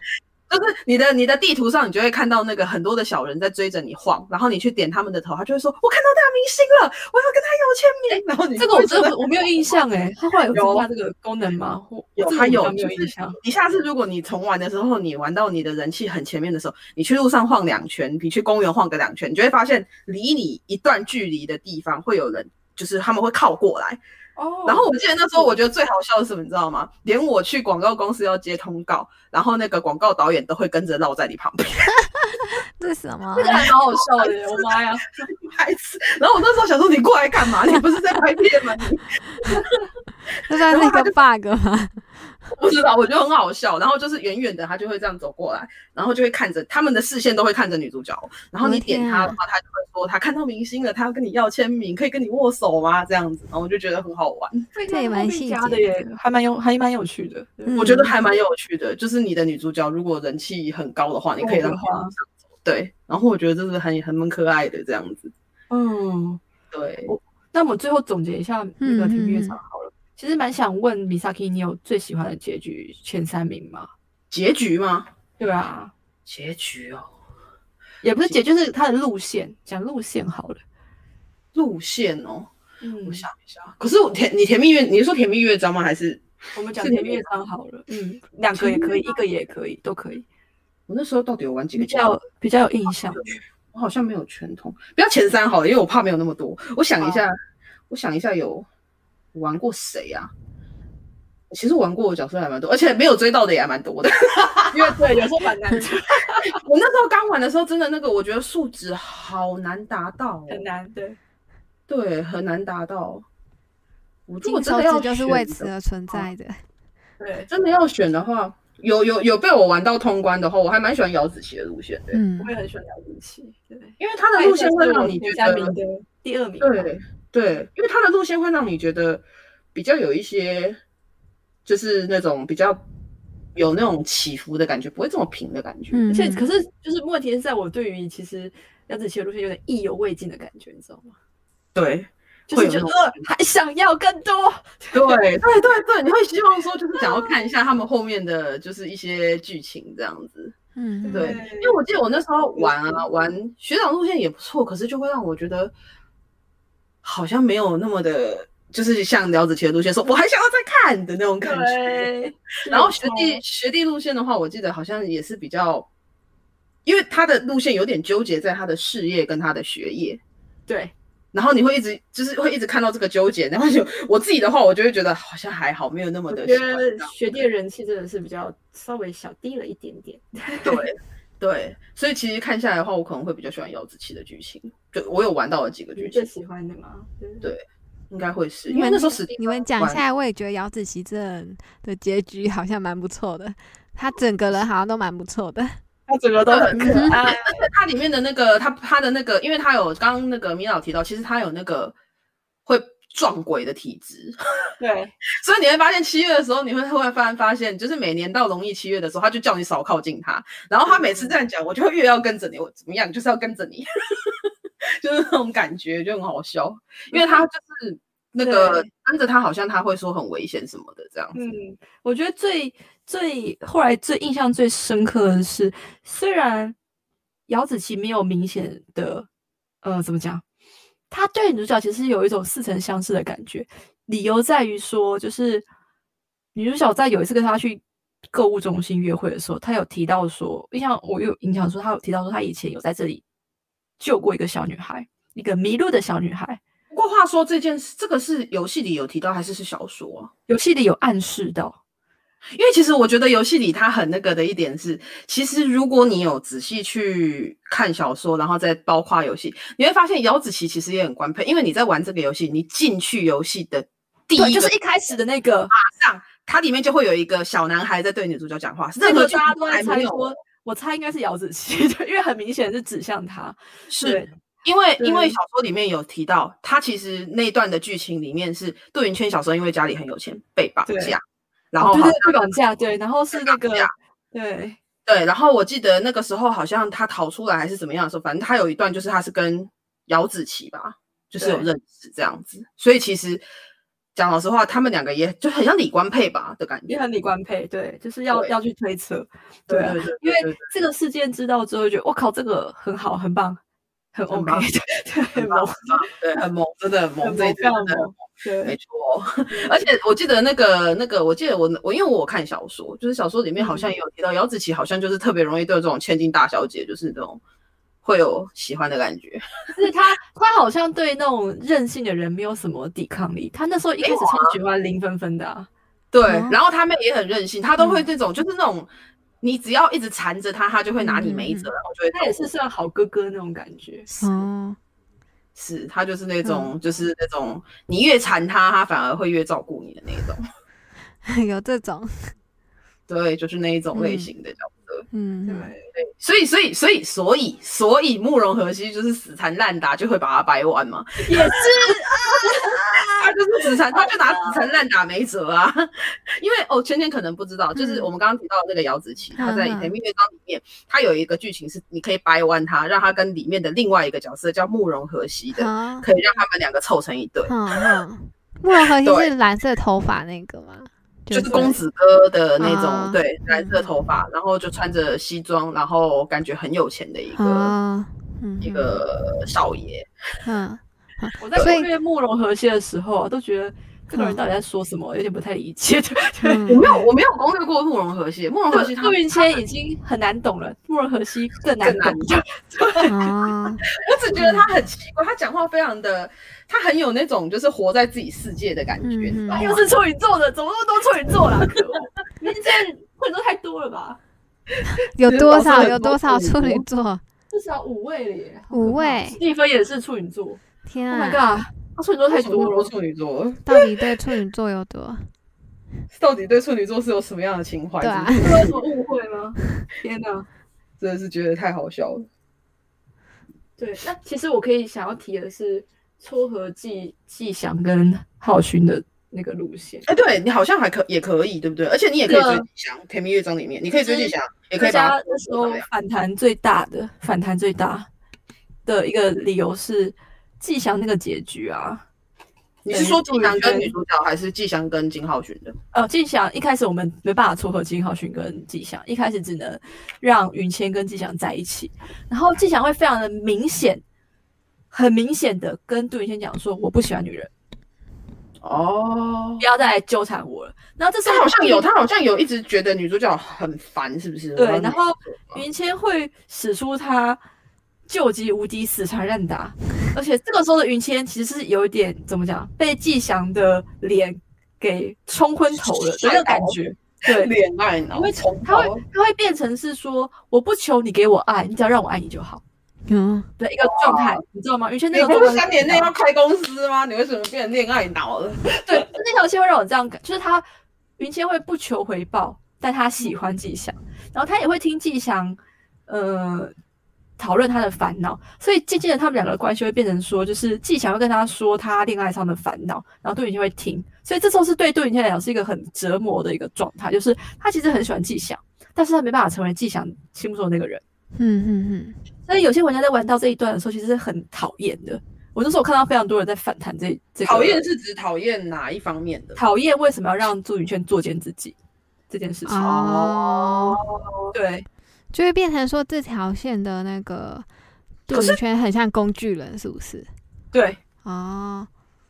就是你的你的地图上，你就会看到那个很多的小人在追着你晃，然后你去点他们的头，他就会说：“我看到大明星了，我要跟他要签名。然后你这个我真的我没有印象哎，他后来有增有加这个功能吗？有，他有，没有印象。你下次如果你重玩的时候，你玩到你的人气很前面的时候，你去路上晃两圈，你去公园晃个两圈，你就会发现离你一段距离的地方会有人，就是他们会靠过来。哦然后我记得那时候，我觉得最好笑的是什么，你知道吗？连我去广告公司要接通告，然后那个广告导演都会跟着绕在你旁边。这是什么这？个还蛮好笑的，我妈呀！白痴。然后我那时候想说，你过来干嘛？你不是在拍片吗？你 这算是一个 bug 吗？不知道，我觉得很好笑。然后就是远远的，他就会这样走过来，然后就会看着他们的视线都会看着女主角。然后你点他的话，他就会说他看到明星了，他要跟你要签名，可以跟你握手吗？这样子，然后我就觉得很好玩，这也蛮细节加的耶，还蛮有还蛮有趣的。嗯我觉得还蛮有趣的。就是你的女主角如果人气很高的话，你可以让她。对，然后我觉得这是很很蛮可爱的这样子。嗯，对，那我们最后总结一下那个嗯体育乐嗯场好了。其实蛮想问 Misaki，你有最喜欢的结局前三名吗？结局吗？对啊，结局哦，也不是结，就是它的路线，讲路线好了。路线哦，嗯我，想一下。可是我甜，你甜蜜乐，你是说甜蜜乐章吗？还是我们讲甜蜜乐章好了。嗯，两个也可以，一个也可以，都可以。我那时候到底有玩几个比？较比较有印象。我好像没有全通，不要前三好了，因为我怕没有那么多。我想一下，我想一下有玩过谁啊？其实玩过的角色还蛮多，而且没有追到的也还蛮多的。因为对，有时候蛮难追，我那时候刚玩的时候，真的那个我觉得数值好难达到、哦，很难。对，对，很难达到。我如金果真的要就是为此而存在的。对，真的要选的话，有有有被我玩到通关的话，我还蛮喜欢姚子琪的路线的，嗯我，也很喜欢姚子琪。对，因为他的路线会让你觉得名的第二名吧。对对，因为他的路线会让你觉得比较有一些，就是那种比较有那种起伏的感觉，不会这么平的感觉。嗯，而且可是就是问题是在我对于其实杨子琪的路线有点意犹未尽的感觉，你知道吗？对就是觉得呃还想要更多。对对对 对，你会希望说，就是想要看一下他们后面的就是一些剧情这样子。嗯，对，对因为我记得我那时候玩啊玩学长路线也不错，可是就会让我觉得好像没有那么的，就是像聊子琪的路线说，我还想要再看的那种感觉。然后学弟学弟路线的话，我记得好像也是比较，因为他的路线有点纠结在他的事业跟他的学业，对，然后你会一直就是会一直看到这个纠结，然后就我自己的话，我就会觉得好像还好，没有那么我觉的学弟的人气真的是比较稍微小低了一点点。对对，所以其实看下来的话，我可能会比较喜欢姚子琪的剧情，就我有玩到了几个剧情，最喜欢的吗？对应该会是因为那时候史蒂你们讲下来，我也觉得姚子琪这人的结局好像蛮不错的，他整个人好像都蛮不错的。他整个都很可爱。他里面的那个他他的那个，因为他有刚刚那个米老提到，其实他有那个会撞鬼的体质，对，所以你会发现七月的时候，你会突然发发现，就是每年到农历七月的时候，他就叫你少靠近他，然后他每次这样讲，我就会越要跟着你，我怎么样，就是要跟着你，就是那种感觉就很好笑，因为他就是那个跟着他，好像他会说很危险什么的这样子，嗯，我觉得最最后来最印象最深刻的是，虽然姚子琪没有明显的，呃，怎么讲，他对女主角其实有一种似曾相识的感觉，理由在于说，就是女主角在有一次跟他去购物中心约会的时候，他有提到说，印象我有印象说，他有提到说他以前有在这里救过一个小女孩，一个迷路的小女孩。不过过话说这件事，这个是游戏里有提到还是是小说啊？游戏里有暗示到，因为其实我觉得游戏里它很那个的一点是，其实如果你有仔细去看小说，然后再包括游戏，你会发现姚子琪其实也很官配，因为你在玩这个游戏，你进去游戏的第对，一就是一开始的那个，马上，它里面就会有一个小男孩在对女主角讲话，那任何大家都在猜说，我猜应该是姚子琪，对因为很明显是指向他，是因为因为。小说里面有提到，他其实那一段的剧情里面是杜云谦小时候因为家里很有钱被绑架，然后好哦对对被绑架，对，然后是那个对。对，然后我记得那个时候好像他逃出来还是怎么样的时候，反正他有一段就是他是跟姚子琪吧，就是有认识这样子，所以其实讲老实话，他们两个也就很像李官配吧的感觉。也很李官配，对，就是要要去推测，对因为这个事件知道之后，就觉得我靠，这个很好，很棒，很很 OK，棒对，很猛很棒很，棒对，很猛，真的很猛，很猛，这一段真的对没，错，而且我记得那个那个，我记得我我因为我有看小说，就是小说里面好像也有提到姚子琪，好像就是特别容易对这种千金大小姐，就是那种会有喜欢的感觉。就是他他好像对那种任性的人没有什么抵抗力，他那时候一开始超喜欢林芬芬的啊，对，哦。然后他妹也很任性，她都会这种，就是那种你只要一直缠着他，他就会拿你没辙，嗯然后就会他也是算好哥哥那种感觉，哦，是他就是那种、就是那种你越缠他，他反而会越照顾你的那种。有这种，对，就是那一种类型的角色。嗯，对。对，所以所以所以所以所以慕容和熙就是死缠烂打，就会把他掰弯嘛。也是 他就是死缠，他就拿 死缠烂打没辙啊。因为哦，圈圈可能不知道，就是我们刚刚提到的那个姚子琪，他在《甜蜜乐章》里面，他有一个剧情是你可以掰弯他，让他跟里面的另外一个角色叫慕容和熙的，可以让他们两个凑成一对。慕容和对熙是蓝色头发那个吗？就是公子哥的那种，啊对，蓝色头发，然后就穿着西装，然后感觉很有钱的一个、一个少爷。嗯，我在所以攻略慕容和谐的时候啊，都觉得这个人到底在说什么，有点不太理解。对 对，嗯我没有，我没有攻略过慕容和谐，慕容和谐他杜云谦已经很难懂了，慕容和熙更难懂。哦，我只觉得他很奇怪，他讲话非常的，他很有那种就是活在自己世界的感觉，嗯你知道吗又是处女座的，怎么那么多处女座啦？可恶！这处女座太多了吧？有多少有多少处处女女座？至少五位了耶，五位史蒂芬也是处女座。天 Oh my 他处女座太多了。处女座，到底对处女座有多？到底对处女座是有什么样的情怀？对啊有什么误会吗？天哪！真的是觉得太好笑了。对，那其实我可以想要提的是撮合季季翔跟浩勋的那个路线。哎，对你好像还可也可以，对不对？而且你也可以追对吉祥，《甜蜜乐章》里面你可以追吉祥，也可以把那时候反弹最大的反弹最大的一个理由是季翔那个结局啊。你是说吉祥跟女主角，还是季翔跟金浩勋的？呃，季翔一开始我们没办法撮合金浩勋跟季翔，一开始只能让云谦跟季翔在一起，然后季翔会非常的明显，很明显的跟杜云谦讲说我不喜欢女人，哦不，要再来纠缠我了。然后这时候他好像有，他好像有一直觉得女主角很烦，是不是？对然后云谦会使出他救急无敌、死缠烂打，而且这个时候的云谦其实是有一点怎么讲，被季翔的脸给冲昏头了的那个感觉。对，恋爱脑因为重他会包他会变成是说，我不求你给我爱，你只要让我爱你就好嗯，的一个状态，你知道吗？云谦那你个状态不是三年内要开公司吗？你为什么变成恋爱脑了？对，那条线会让我这样感，就是他云谦会不求回报，但他喜欢季翔，然后他也会听季翔，呃，讨论他的烦恼，所以渐渐的他们两个的关系会变成说，就是季强会跟他说他恋爱上的烦恼，然后杜云谦会听，所以这时候是对杜云谦来讲是一个很折磨的一个状态，就是他其实很喜欢季翔，但是他没办法成为季翔心目中的那个人。嗯嗯嗯，所以有些玩家在玩到这一段的时候，其实是很讨厌的。我那时候看到非常多人在反弹这这个讨厌是指讨厌哪一方面的？讨厌为什么要让朱云轩作践自己这件事情。哦，对，就会变成说这条线的那个杜可是云圈很像工具人，是不是？对，哦，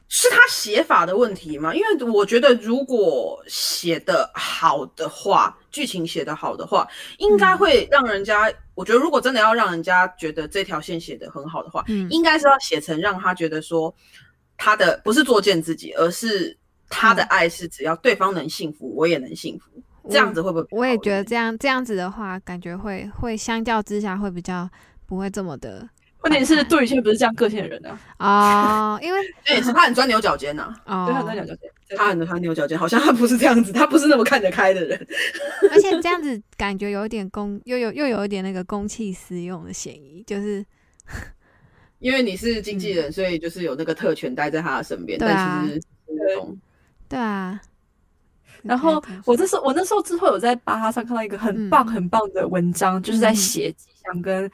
是他写法的问题吗？因为我觉得如果写的好的话，剧情写的好的话，应该会让人家，我觉得如果真的要让人家觉得这条线写的很好的话，嗯。应该是要写成让他觉得说，他的不是作践自己，而是他的嗯。爱是只要对方能幸福，我也能幸福，这样子会不会？我也觉得这样这样子的话，感觉会会相较之下会比较不会这么的问题是杜宇轩不是这样个性的人啊，哦，因为 这也是他很钻牛角尖呐、哦对，，很难讲讲。他很钻牛角尖，好像他不是这样子，他不是那么看得开的人。而且这样子感觉有一点公，又有又有一点那个公器私用的嫌疑，就是 因为你是经纪人，所以就是有那个特权待在他的身边，对啊但其实是对啊。然后我这这时候我那时候之后有在巴哈上看到一个很棒很棒的文章，就是在写季祥跟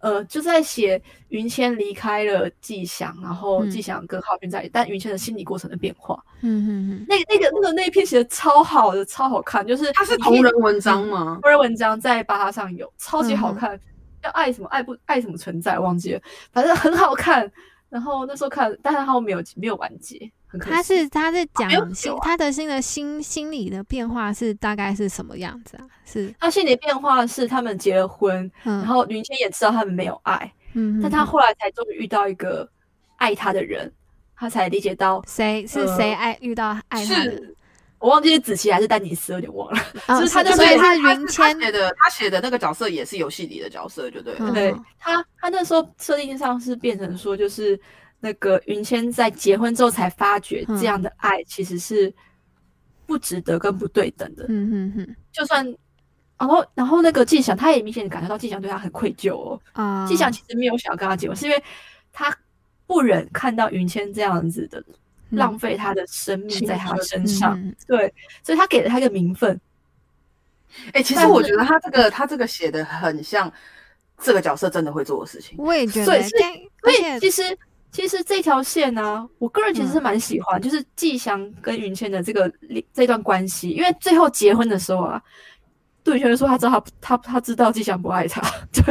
呃，就在写云谦离开了季翔，然后嗯季翔跟浩俊在一起，但云谦的心理过程的变化。嗯嗯嗯，那那个那个那一篇写的超好的，超好看，就是它是同人文章吗？同人文章在巴哈上有，超级好嗯看，叫爱什么爱不爱什么存在，忘记了，反正很好看。然后那时候看，但是他没有没有完结。他是他是讲心他的新的心心理的变化是大概是什么样子啊？是他心理变化是他们结了婚，嗯，然后云谦也知道他们没有爱，嗯，但他后来才终于遇到一个爱他的人，他才理解到，谁是呃谁爱遇到爱他的？是我忘记是子琪还是丹尼斯，有点忘了。哦就是他就所以是是云谦他写的他写的那个角色也是游戏里的角色，就对了。嗯对他，他那时候设定上是变成说，就是那个云谦在结婚之后才发觉嗯这样的爱其实是不值得跟不对等的。嗯哼哼就算，然后然后那个季翔，他也明显感受到季翔对他很愧疚哦。啊，季翔其实没有想要跟他结婚，是因为他不忍看到云谦这样子的嗯浪费他的生命在他身嗯上，嗯对，所以他给了他一个名分。哎、其实我觉得他这个他这个写的很像这个角色真的会做的事情。我也觉所以所以其实其实这条线呢、我个人其实嗯。是蛮喜欢，就是季翔跟云谦的这个这段关系，因为最后结婚的时候啊，杜宇轩说他知道他他他知道季翔不爱他，对，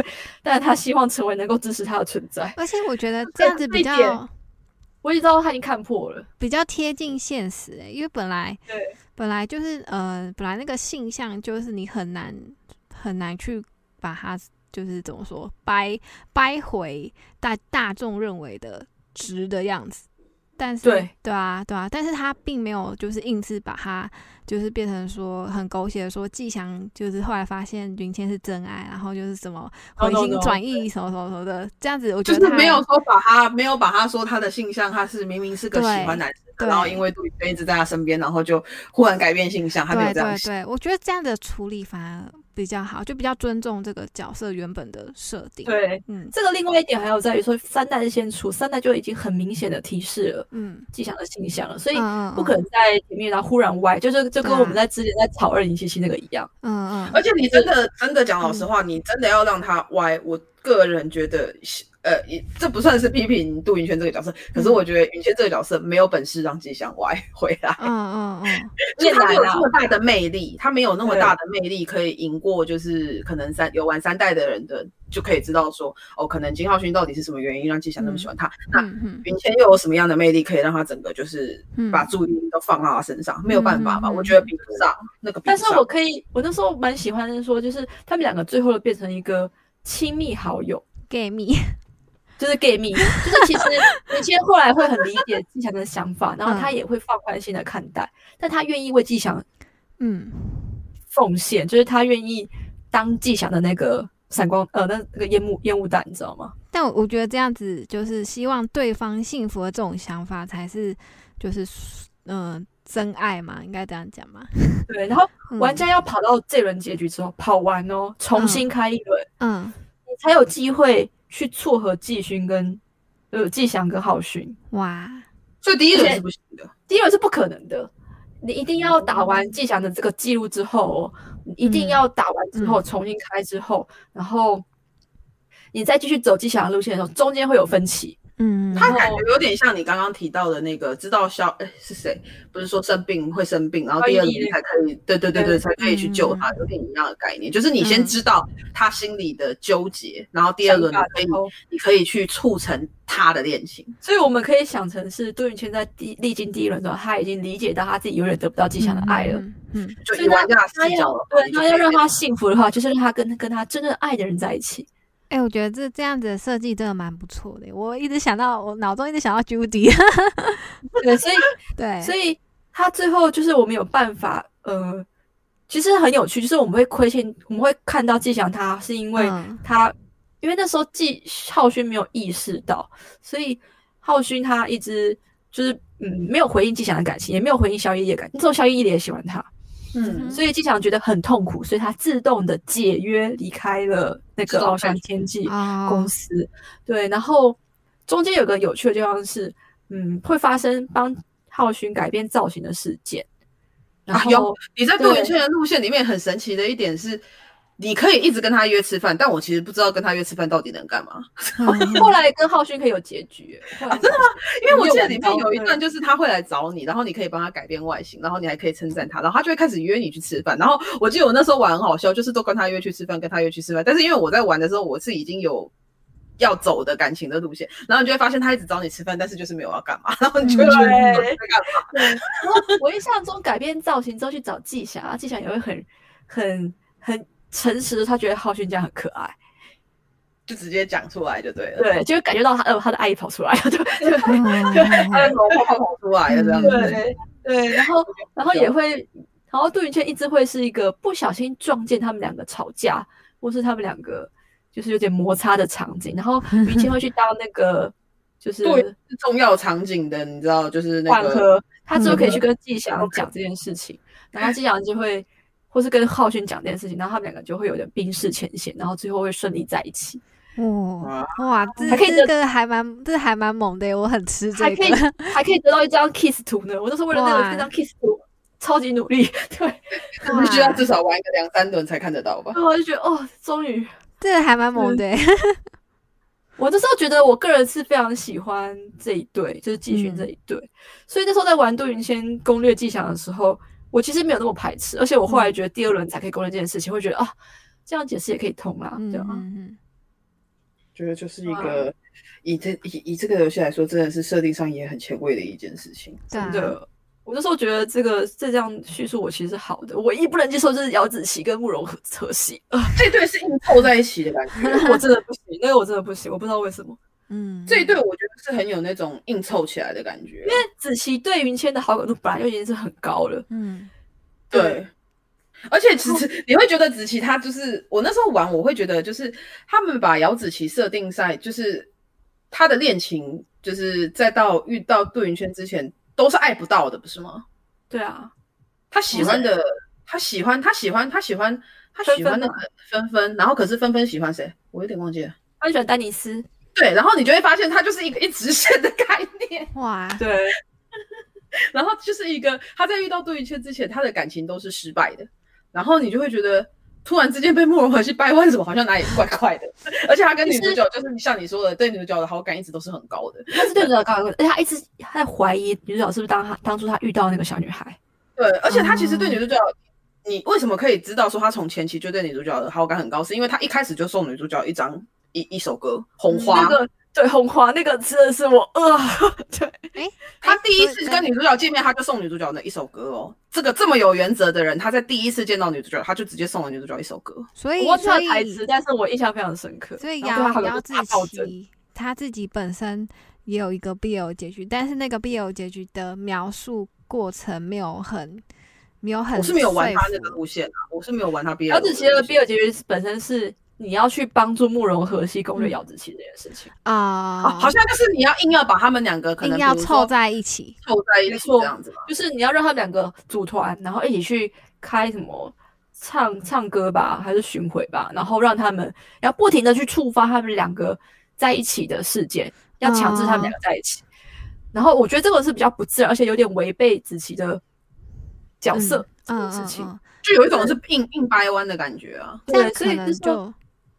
但是他希望成为能够支持他的存在。而且我觉得这样子比较我已经知道他已经看破了，比较贴近现实、欸，因为本来对。本来就是呃，本来那个性向就是你很难很难去把它就是怎么说掰掰回大大众认为的直的样子，但是对。对啊对啊，但是他并没有就是硬是把他就是变成说很狗血的说季翔就是后来发现云谦是真爱，然后就是什么回心转意什么什么什么的，这样子我觉得他是没有说把他没有把他说他的性向，他是明明是个喜欢男生的，然后因为杜宇轩一直在他身边，然后就忽然改变性向，他没有对这样对，我觉得这样的处理反而比较好，就比较尊重这个角色原本的设定。，对。嗯这个另外一点还有在于说，三代是先出，三代就已经很明显的提示了嗯，吉祥的形象了，所以嗯不可能在前面然后忽然歪，就是就跟我们在之前在炒二零七七那个一样。嗯嗯而且你真的真的讲老实话，你真的要让他歪，我个人觉得，呃，也这不算是批评杜云轩这个角色，可是我觉得云轩这个角色没有本事让吉祥歪 回来。嗯嗯嗯，就是他没有越难啊这么大的魅力，他没有那么大的魅力可以赢过，就是可能三有玩三代的人的，就可以知道说，哦，可能金浩勋到底是什么原因让季祥那么喜欢他？那云谦又有什么样的魅力可以让他整个就是嗯把注意力都放到他身上？没有办法吧？我觉得比不上那个但。是我可以，我那时候蛮喜欢的是说，就是他们两个最后变成一个亲密好友，，gay 蜜，就是 gay 蜜，就是其实云谦后来会很理解季翔的想法，然后他也会放宽心的看待，但他愿意为季翔嗯奉献，就是他愿意当季翔的那个闪光呃那那个烟雾烟雾弹，你知道吗？但我我觉得这样子就是希望对方幸福的这种想法才是就是嗯、呃真爱嘛，应该这样讲嘛。对，然后 嗯玩家要跑到这轮结局之后，跑完哦，重新开一轮，嗯你才有机会去撮合季勋跟呃季翔跟浩勋。哇所以第一轮是不行的。第一轮是不可能的，你一定要打完季翔的这个记录之后、哦，你一定要打完之后、嗯重新开之后，然后你再继续走季翔的路线的时候，中间会有分歧。嗯他感觉有点像你刚刚提到的那个，知道消哎是谁？不是说生病会生病，然后第二轮才可以，对对对对，才可以去救他，有点一样的概念。就是你先知道他心里的纠结，然后第二轮你可以你可以去促成他的恋情。所以我们可以想成是杜云谦在第历经第一轮之后，他已经理解到他自己永远得不到季翔的爱了。嗯嗯就所以他以玩家的他要视角的话，对你就可以他要让他幸福的话，就是让他跟跟他真正爱的人在一起。哎、我觉得这这样子的设计真的蛮不错的。我一直想到，我脑中一直想到 Judy，对，所以对，所以他最后就是我们有办法，呃，其实很有趣，就是我们会亏欠，我们会看到季翔他是因为嗯他，因为那时候季浩勋没有意识到，所以浩勋他一直就是嗯没有回应季翔的感情，也没有回应萧依依的感情，那时候萧依依也喜欢他，嗯所以机长觉得很痛苦，所以他自动的解约离开了那个奥山天际。啊公司。对，然后中间有个有趣的地方是，嗯，会发生帮浩勋改变造型的事件。然后、啊有你在杜对云倩的路线里面很神奇的一点是，你可以一直跟他约吃饭，但我其实不知道跟他约吃饭到底能干嘛。嗯 后来跟浩勋可以有结局，真的吗？因为我记得里面有有一段就是他会来找你，然后你可以帮他改变外形，然后你还可以称赞他，然后他就会开始约你去吃饭。然后我记得我那时候玩很好笑，就是都跟他约去吃饭，跟他约去吃饭。但是因为我在玩的时候，我是已经有要走的感情的路线，然后你就会发现他一直找你吃饭，但是就是没有要干嘛，然后你就会觉得对到底在干嘛？对，然后我印象中改变造型之后去找季霞，啊季霞也会很很很诚实，他觉得浩勋这样很可爱，就直接讲出来就对了。对，就会感觉到他呃他的爱意跑出来了，对 对他的毛泡泡跑出来了这样子。对对，然后然后也会，然后杜云倩一直会是一个不小心撞见他们两个吵架，或是他们两个就是有点摩擦的场景，然后云倩会去当那个 就是对重要场景的，你知道，就是那个缓和，他之后可以去跟季祥讲这件事情，然后季祥就会。或是跟浩轩讲这件事情，然后他们两个就会有点冰释前嫌，然后最后会顺利在一起，哇哇，这还可以得这个还蛮这还蛮猛的，我很吃这还可以个。还可以得到一张 kiss 图呢。我那时候为了那个哇这张 kiss 图超级努力，对，可能需要至少玩个两三轮才看得到吧。我就觉得哦，终于这个还蛮猛的耶。我那时候觉得，我个人是非常喜欢这一对，就是季勋这一对，所以那时候在玩杜云仙攻略技巧的时候，我其实没有那么排斥，而且我后来觉得第二轮才可以沟通这件事情，会觉得啊，这样解释也可以通啦，嗯这样。嗯觉得就是一个以这以以这个游戏来说，真的是设定上也很前卫的一件事情。对啊真的，我那时候觉得这个这样叙述我其实是好的，唯一不能接受就是姚子琪跟慕容和和戏，呃，这对是硬凑在一起的感觉。我真的不行，那个我真的不行，我不知道为什么。嗯，这一对我觉得是很有那种硬凑起来的感觉。因为子琪对云谦的好感度本来就已经是很高了，嗯对，而且其实 你会觉得子琪他就是我那时候玩，我会觉得就是他们把姚子琪设定在就是他的恋情，就是在到遇到杜云轩之前都是爱不到的，不是吗？对啊，他喜欢的，他喜欢，他喜欢，他喜欢，他喜欢那个芬芬，然后可是芬芬喜欢谁？我有点忘记了。他喜欢丹尼斯，对，然后你就会发现，它就是一个一直线的概念。哇，对，然后就是一个他在遇到杜云谦之前，他的感情都是失败的，然后你就会觉得。突然之间被慕容和去掰弯，怎么好像哪里怪怪的？而且他跟女主角就是像你说的，对女主角的好感一直都是很高的。他是对女主角高，而且他一直他在怀疑女主角是不是当他当初他遇到那个小女孩。对，而且他其实对女主角，你为什么可以知道说他从前期就对女主角的好感很高？是因为他一开始就送女主角一张一一首歌《红花》那个对红花那个真的是我呃，对，哎，他第一次跟女主角见面，他就送女主角那一首歌哦。这个这么有原则的人，他在第一次见到女主角，他就直接送了女主角一首歌。所以我忘记他所以的台词，但是我印象非常深刻。所以然后对他好他自己本身也有一个 BL 结局，但是那个 BL 结局的描述过程没有很没有很我是没有玩他那个路线啊，我是没有玩他 BL 姚子琪的路线 B 二结局本身是你要去帮助慕容和西攻略姚子琪这件事情。啊，啊，好像就是你要硬要把他们两个可能硬要凑在一起。凑在一起这样子。就是你要让他们两个组团，然后一起去开什么唱唱歌吧，还是巡回吧，然后让他们要不停的去触发他们两个在一起的事件，要强制他们两个在一起。然后我觉得这个是比较不自然，而且有点违背子琪的角色这嗯嗯件事情。嗯，就有一种是硬硬掰弯的感觉啊。对，这样可所以就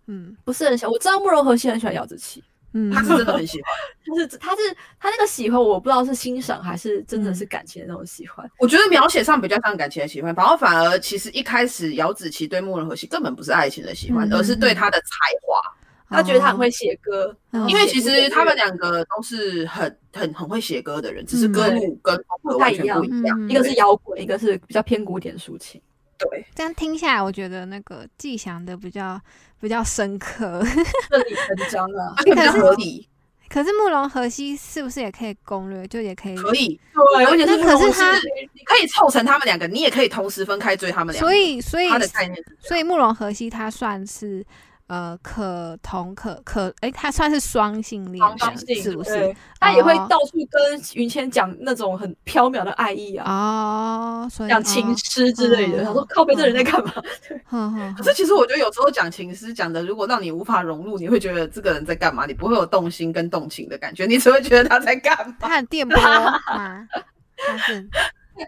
嗯不是很喜欢。我知道慕容和熙很喜欢姚子琪，嗯，他是真的很喜欢。就是他是他那个喜欢，我不知道是欣赏还是真的是感情的那种喜欢。我觉得描写上比较像感情的喜欢，然后反而其实一开始姚子琪对慕容和熙根本不是爱情的喜欢，嗯而是对他的才华。他觉得他很会写歌，因为其实他们两个都是很很很会写歌的人，只是歌路跟风格完全不一样。嗯一个是摇滚，一个是比较偏古典抒情。对，这样听下来，我觉得那个季翔的比较比较深刻。顺理成章啊。而且比较合理，可是慕容河西是不是也可以攻略？就也可以，可以，对，而且那是可是他你可以凑成他们两个，你也可以同时分开追他们两个。所以所以他的概念所以慕容河西他算是呃可同可可哎，他算是双性恋双的，性是不是？他也会哦到处跟云谦讲那种很缥缈的爱意啊，哦，所以讲情诗之类的。哦他说靠背这人在干嘛？哼哼可是其实我觉得有时候讲情诗讲的，如果让你无法融入，你会觉得这个人在干嘛？你不会有动心跟动情的感觉，你只会觉得他在干嘛？他很电波吗？他是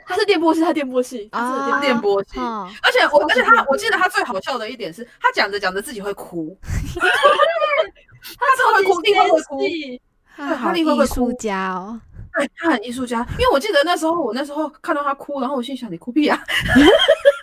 他是电波系，他电波系，他是啊电电波系。哦，而且我，而且他，我记得他最好笑的一点是，他讲着讲着自己会哭，他真的会哭，立刻会哭。系。他好哈利会不会艺术哭家哦。对他很艺术家，因为我记得那时候我那时候看到他哭，然后我心想你哭屁啊！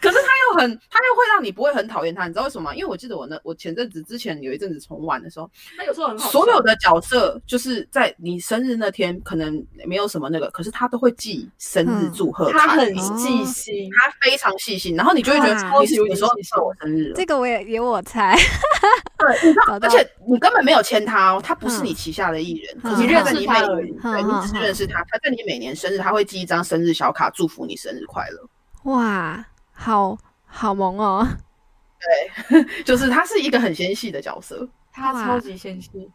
可是他又很，他又会让你不会很讨厌他，你知道为什么吗？因为我记得我那我前阵子之前有一阵子重玩的时候，他有时候很好，所有的角色就是在你生日那天可能没有什么那个，可是他都会寄生日祝贺卡，他很哦细心，他非常细心，然后你就会觉得哇你什么时候是我生日了？这个我也也我猜，对，你知道找，到而且你根本没有签他哦，他不是嗯你旗下的艺人，嗯可是你认识你每他而已对你只认识他，他在你每年生日他会寄一张生日小卡祝福你生日快乐。哇，好好萌哦。对 就是他是一个很纤细的角色，他超级纤细。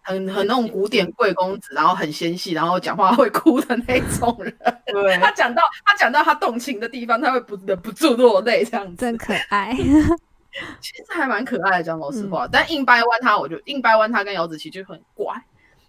很很那种古典贵公子，然后很纤细，然后讲话会哭的那种人。对，他讲到他讲到他动情的地方，他会不忍不住落泪，这样子真可爱，其实还蛮可爱的。讲老实话，嗯但硬掰弯他，我就硬掰弯他跟姚子琪就很怪。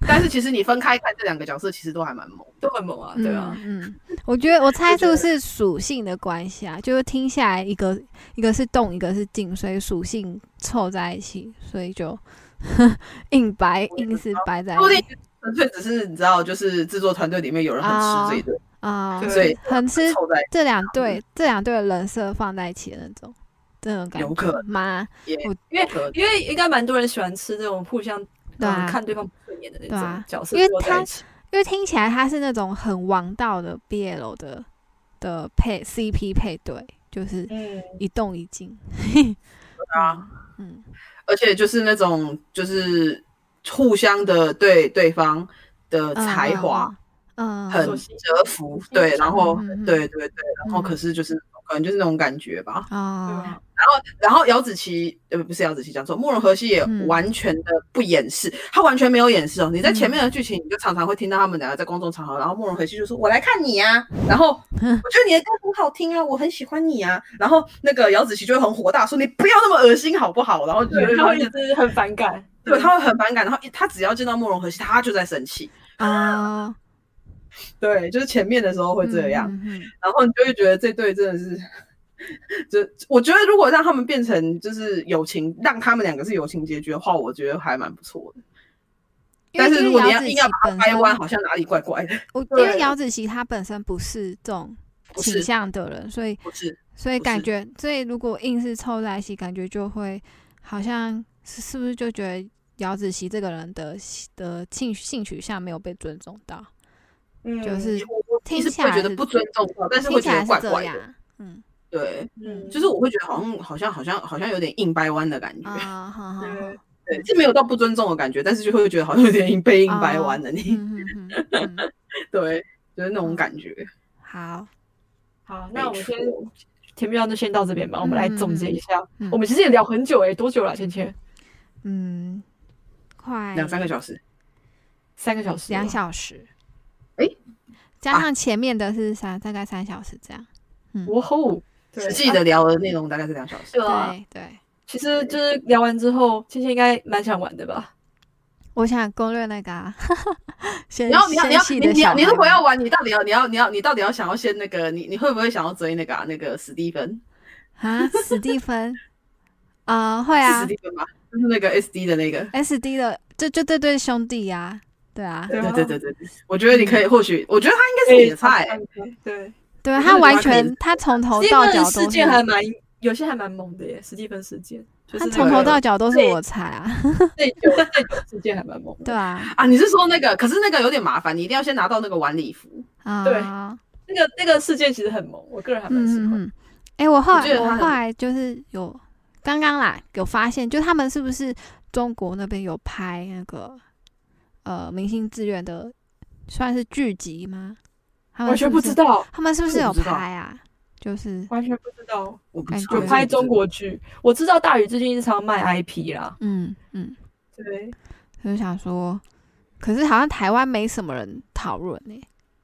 但是其实你分开看这两个角色，其实都还蛮萌。都很猛啊，对啊，嗯，嗯，我觉得我猜是不是属性的关系啊？就是听下来，一个一个是动，一个是静，所以属性凑在一起，所以就 硬白硬是白在一起纯粹只是你知道，就是制作团队里面有人很吃这一对，啊，对所以很吃凑在这两对这两对的人设放在一起的那种这种感觉有可能吗？因为因为应该蛮多人喜欢吃这种互相对看对方不顺眼的那种角色因为他因为听起来他是那种很王道的 BL 的的配 CP 配对，就是嗯，一动一静。对啊，嗯，而且就是那种就是互相的对对方的才华嗯，很折服，对，然后对对对，然后嗯。可是就是可能就是那种感觉吧。对哦，啊，然后姚子琪呃不是姚子琪讲错，慕容和熙也嗯完全的不掩饰，他完全没有掩饰哦。你在前面的剧情，你就常常会听到他们两个在公众场合，然后慕容和熙就说：“我来看你啊。”然后我觉得你的歌很好听啊，我很喜欢你啊。然后那个姚子琪就会很火大说：“你不要那么恶心好不好？”然后就对，他会会一直很反感，对他会很反感，然后一他只要见到慕容和熙，他就在生气。啊，对，就是前面的时候会这样，然后你就会觉得这对真的是，就我觉得如果让他们变成就是友情，让他们两个是友情结局的话，我觉得还蛮不错的。但是如果你要因为硬要把好像哪里怪怪的。我因为姚子琪他本身不是这种倾向的人，所以不是，所以感觉，所以如果硬是凑在一起，感觉就会好像是是不是就觉得姚子琪这个人的的性性取向没有被尊重到，嗯，就是听起来是觉得不尊重到，但是听起来会觉得是怪怪的。，嗯对，嗯，就是我会觉得好像好像好像好像有点硬掰弯的感觉。啊，好好好，对对，是没有到不尊重的感觉，但是就会觉得好像有点硬被硬掰弯了。你嗯嗯嗯嗯，对，就是那种感觉。好，好，那我们先没错前面就先到这边吧，我们来总结一下嗯嗯。我们其实也聊很久诶，多久了？芊芊？嗯，快两三个小时，三个小时，两。小时，诶加上前面的是三大概三小时这样，哇吼！对实际的聊的内容大概是两小时。对啊，对对。其实就是聊完之后，芊芊应该蛮想玩的吧？我想攻略那个啊，先你要你要你要你你要你如果要玩玩，你到底要你要你要你到底要想要先那个你你会不会想要追那个啊那个史蒂芬？啊，史蒂芬啊，会是啊史蒂芬吗？就是那个 SD 的那个。，S D 的就就对对兄弟呀，对啊，对啊对对对对对，我觉得你可以，或许我觉得他应该是野菜、对，对他完全他从头到脚事件是还蛮有些还蛮猛的耶，史蒂芬事件，就是那个他从头到脚都是我猜啊，内疚内疚事件还蛮猛的。对啊啊。你是说那个？可是那个有点麻烦，你一定要先拿到那个晚礼服。啊，对那个那个事件其实很猛，我个人还蛮喜欢。嗯嗯嗯，哎、我后来我后来就是有刚刚啦，有发现，就他们是不是中国那边有拍那个呃明星志愿的，算是剧集吗？他们完全是不知道，他们是不是有拍啊？就是完全不知道。我不知道觉有拍中国剧，我知道大宇最近是常卖 IP 啦。嗯嗯，对，就想说，可是好像台湾没什么人讨论呢。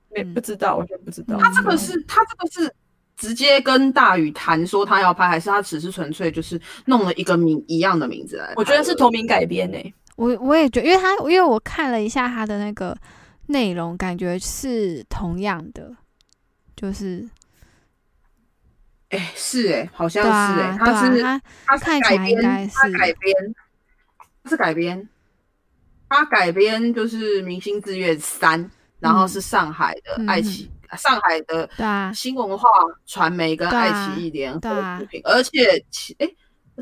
没嗯不知道，完全不知道。他这个是他这个是直接跟大宇谈说他要拍，还是他只是纯粹就是弄了一个名一样的名字来？我觉得是同名改编诶、我我也觉得，因为他因为我看了一下他的那个内容，感觉是同样的，就是哎、是哎、好像是哎、他是、啊，他看起是改编，是改编，他是改编，他改编就是《明星志愿三》，然后是上海的嗯爱奇、上海的新文化传媒跟爱奇艺联合出品，而且前哎、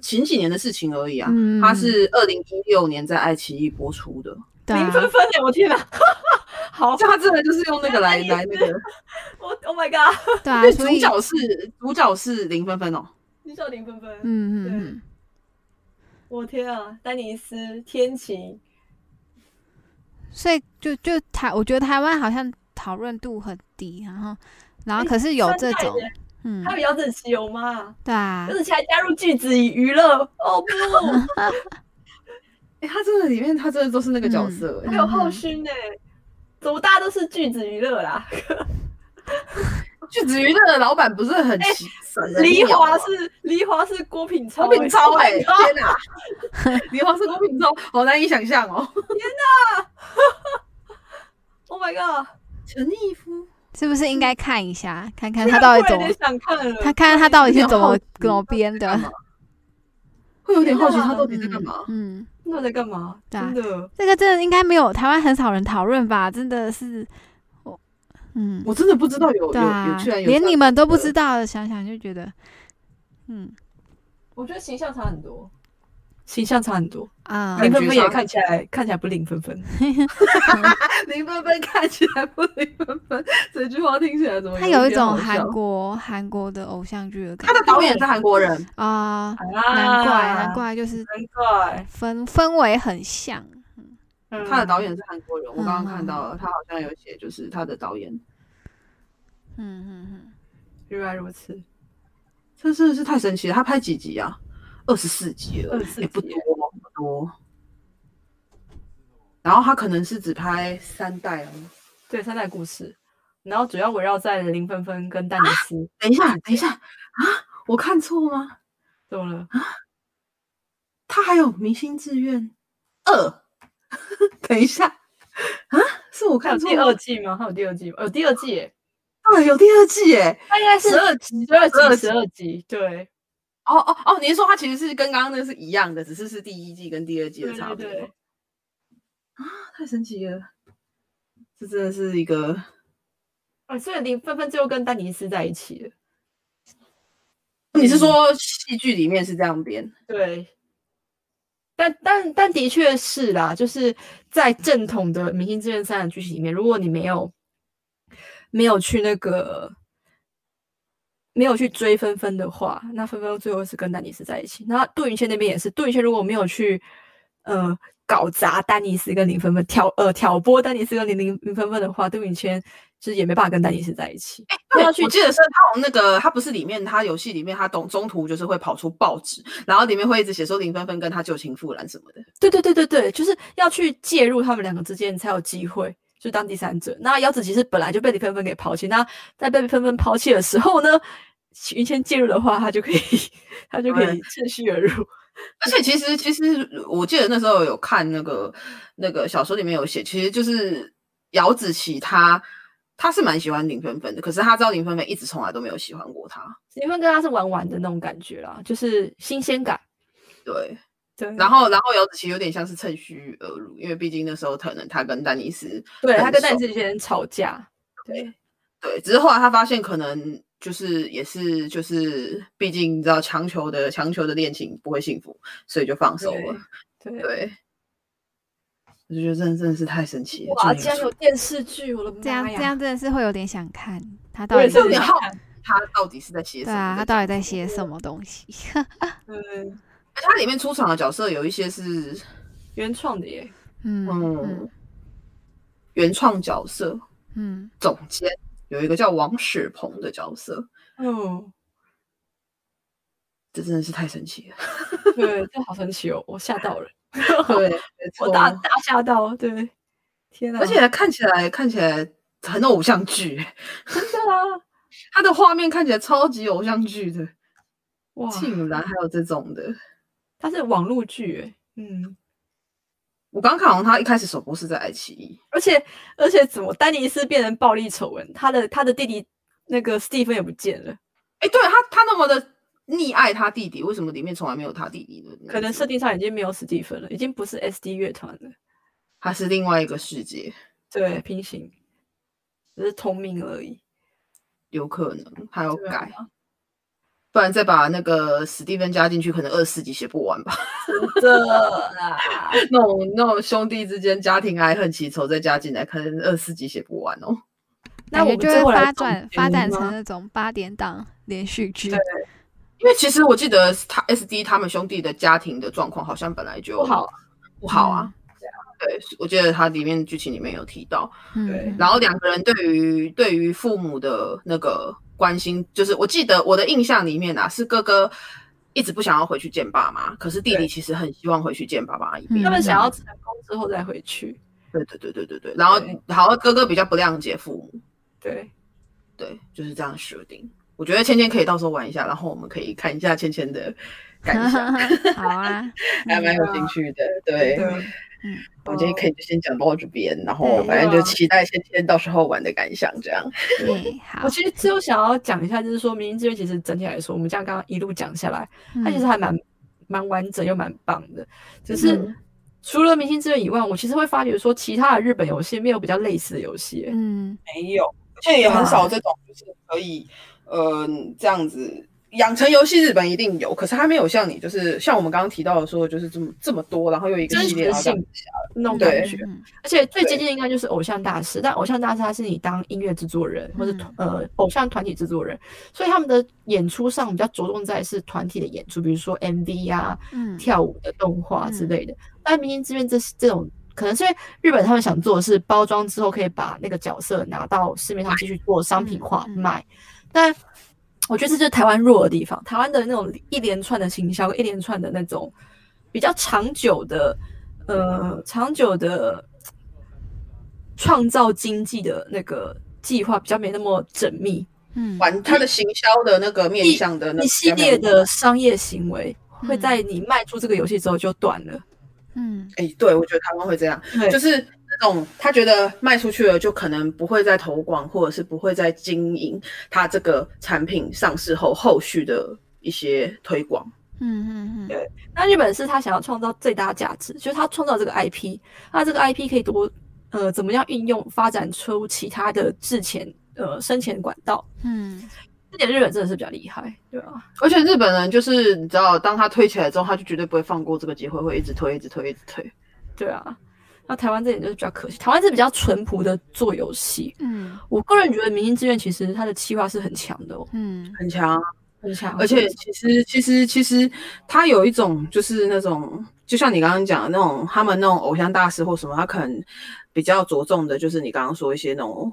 前几年的事情而已啊，嗯，它是二零一六年在爱奇艺播出的，对啊，零分分诶、我天哪！好，就他真的就是用那个来来来那个，我 Oh my God！对啊，主角是主角是零分分哦，你叫零分分，嗯嗯对。嗯，我天啊！丹尼斯、天琪，所以就就台，我觉得台湾好像讨论度很低，然后然后哎可是有这种嗯。还，有姚子琪有吗？对啊。姚，子琪还加入句子娱乐，哦不，哎、他真的里面他真的都是那个角色、哎还有浩勋呢、怎么大家都是剧子娱乐啦？剧子娱乐的老板不是很奇，黎华是黎华是郭品超、郭品超哎、Oh 天哪！黎华是郭品超，好难以想象哦。Oh my god！陈毅夫，是不是应该看一下，看看他到底怎么他看看他到底是怎么怎么编的？会有点好奇他到底在干嘛？嗯，那在干嘛？对啊真的，这个真的应该没有台湾很少人讨论吧？真的是，我，嗯，我真的不知道有有有，居然有连你们都不知道，想想就觉得，嗯我觉得形象差很多，形象差很多。啊，林芬芬也看起来看起来不林芬芬，林芬芬看起来不林芬芬，这句话听起来怎么他有一种韩国韩国的偶像剧的感觉。他的导演是韩国人，啊，啊难怪难，怪就是难怪，氛氛围很像，嗯。他的导演是韩国人。我刚刚嗯看到了，他好像有写就是他的导演，嗯嗯嗯，原来如此，这真的是太神奇了。他拍几集啊？二十四集了，24也不集多不多。然后他可能是只拍三代哦。对三代故事，然后主要围绕在林芬芬跟丹尼斯，等一下，等一下啊！我看错吗？怎么了啊？他还有《明星志愿二》等一下啊，是我看错第二季吗？还有第二季吗？有第二季耶，对，有第二季耶！他应该是十二集十二12集，集十二集，对哦哦哦，你是说它其实是跟刚刚那个是一样的，只是是第一季跟第二季的差别对对。啊，太神奇了！这真的是一个啊，所以林芬芬最后跟丹尼斯在一起了。你是说戏剧里面是这样编？对，但但但的确是啦，就是在正统的《明星志愿三》的剧情里面，如果你没有没有去那个没有去追芬芬的话，那芬芬最后是跟丹尼斯在一起。那杜云谦那边也是，杜云谦如果没有去呃搞砸丹尼斯跟林芬芬，挑呃挑拨丹尼斯跟林林林芬芬的话，杜云谦就是也没办法跟丹尼斯在一起。对，要去我记得是他从那个，他不是里面他游戏里面他懂中途就是会跑出报纸，然后里面会一直写说林芬芬跟他旧情复燃什么的。对对对对对，就是要去介入他们两个之间才有机会，就当第三者。那姚子其实本来就被李芬芬给抛弃，那在被芬芬抛弃的时候呢，云谦介入的话，他就可以他就可以趁虚而入。而且其实其实我记得那时候有看那个那个小说里面有写，其实就是姚子琪她她是蛮喜欢林芬芬的，可是她知道林芬芬一直从来都没有喜欢过她。林芬跟他是玩玩的那种感觉啦，就是新鲜感。对，然后然后姚子琪有点像是趁虚而入，因为毕竟那时候可能他跟丹尼斯对他跟丹尼斯之前吵架，对对，只是后来他发现可能就是也是就是，毕竟你知道强求的强求的恋情不会幸福，所以就放手了。对。对，我就觉得真的真的是太神奇了。哇，竟然有电视剧，我的妈呀！这样这样真的是会有点想看他到底是有点好有点好，他到底是在写什么？对啊，他到底在写？什么东西？它里面出场的角色有一些是原创的耶。嗯原创角色，嗯，总监有一个叫王史鹏的角色，嗯，这真的是太神奇了。对，这好神奇哦，我吓到了，对，没错。我大大吓到，对，天哪！而且看起来看起来很偶像剧，真的啊，它的画面看起来超级偶像剧的。哇，竟然还有这种的，它是网络剧耶，嗯，我刚看好像他一开始首播是在爱奇艺，而且而且怎么丹尼斯变成暴力丑闻，他的他的弟弟那个史蒂芬也不见了，哎，对他他那么的溺爱他弟弟，为什么里面从来没有他弟弟呢？可能设定上已经没有史蒂芬了，已经不是 SD 乐团了，他是另外一个世界，对，平行，只是同名而已，有可能还要改，不然再把那个史蒂芬加进去，可能二十四集写不完吧。真的啊，那种那种兄弟之间家庭爱恨情仇再加进来，可能二十四集写不完哦。那我觉就会发展发展成那种八点档连续剧。对因为其实我记得他 S D 他们兄弟的家庭的状况好像本来就不好，不好啊。对，我记得他里面剧情里面有提到，嗯对然后两个人对于对于父母的那个关心，就是我记得我的印象里面啊，是哥哥一直不想要回去见爸妈，可是弟弟其实很希望回去见爸爸一他们想要成功之后再回去，对对对对对对，然后好像哥哥比较不谅解父母，对，对，就是这样设定。我觉得芊芊可以到时候玩一下，然后我们可以看一下芊芊的感想，好啊，还蛮有兴趣的。对，对，嗯，我们今天可以就先讲到这边，然后反正就期待先天到时候玩的感想，这样。对，好我，其实最后想要讲一下，就是说《明星志愿》其实整体来说，我们这样刚刚一路讲下来，它其实嗯还蛮蛮完整又蛮棒的。只是嗯除了《明星志愿》以外，我其实会发觉说，其他的日本游戏没有比较类似的游戏。嗯没有，而且也很少这种就是可以，呃，这样子养成游戏，日本一定有，可是它没有像你就是像我们刚刚提到的说，就是这么这么多，然后又一个真系列，性那种感觉，嗯。而且最接近应该就是偶像大师，但偶像大师他是你当音乐制作人或者嗯呃偶像团体制作人，所以他们的演出上比较着重在是团体的演出，比如说 MV 啊、嗯，跳舞的动画之类的。但明星志愿这这种，可能是因为日本他们想做的是包装之后可以把那个角色拿到市面上继续做商品化嗯嗯。卖，但我觉得这就是台湾弱的地方。台湾的那种一连串的行销，一连串的那种比较长久的，呃，长久的创造经济的那个计划比较没那么缜密，嗯，玩它的行销的那个面向的那一系列的商业行为会嗯在你卖出这个游戏之后就断了。嗯哎、对我觉得台湾会这样，对，就是那种他觉得卖出去了，就可能不会再投广，或者是不会再经营他这个产品上市后后续的一些推广。嗯嗯嗯，对。那日本是他想要创造最大价值，就是他创造这个 IP，那这个 IP 可以多呃怎么样运用发展出其他的制钱呃生钱管道，嗯。这点日本真的是比较厉害，对啊、而且日本人就是你知道，当他推起来之后，他就绝对不会放过这个机会，会一直推，一直推，一直推。对啊，那台湾这点就是比较可惜，台湾是比较淳朴的做游戏。嗯我个人觉得《明星志愿》其实它的企划是很强的哦，嗯很强，很强，而且其实其实其实它有一种就是那种，就像你刚刚讲的那种，他们那种偶像大师或什么，他可能比较着重的就是你刚刚说一些那种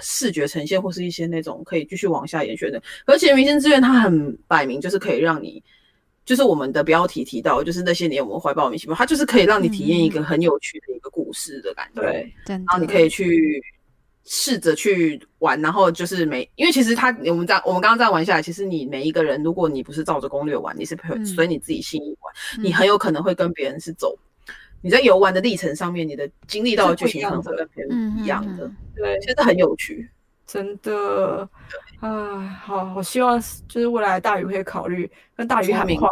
视觉呈现，或是一些那种可以继续往下延续的。而且《明星志愿》它很摆明就是可以让你。就是我们的标题提到，就是那些年我们怀抱明星梦，它就是可以让你体验一个很有趣的一个故事的感觉。对，然后你可以去试着去玩，然后就是每，因为其实他我们这样，我们刚刚这样玩下来，其实你每一个人，如果你不是照着攻略玩，你是嗯随你自己心意玩，嗯你很有可能会跟别人是走。你在游玩的历程上面，你的经历到的剧情可能会跟别人一样的，对，其实很有趣。真的，啊，好，我希望就是未来大宇可以考虑跟大宇喊话，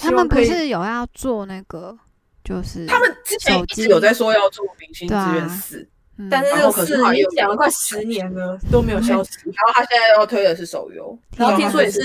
他们不是有要做那个，就是他们之前一直有在说要做《明星志愿四》，嗯，但是这个事是后来又已经讲了快十年了，都没有消息。然后他现在要推的是手游，然后听说也是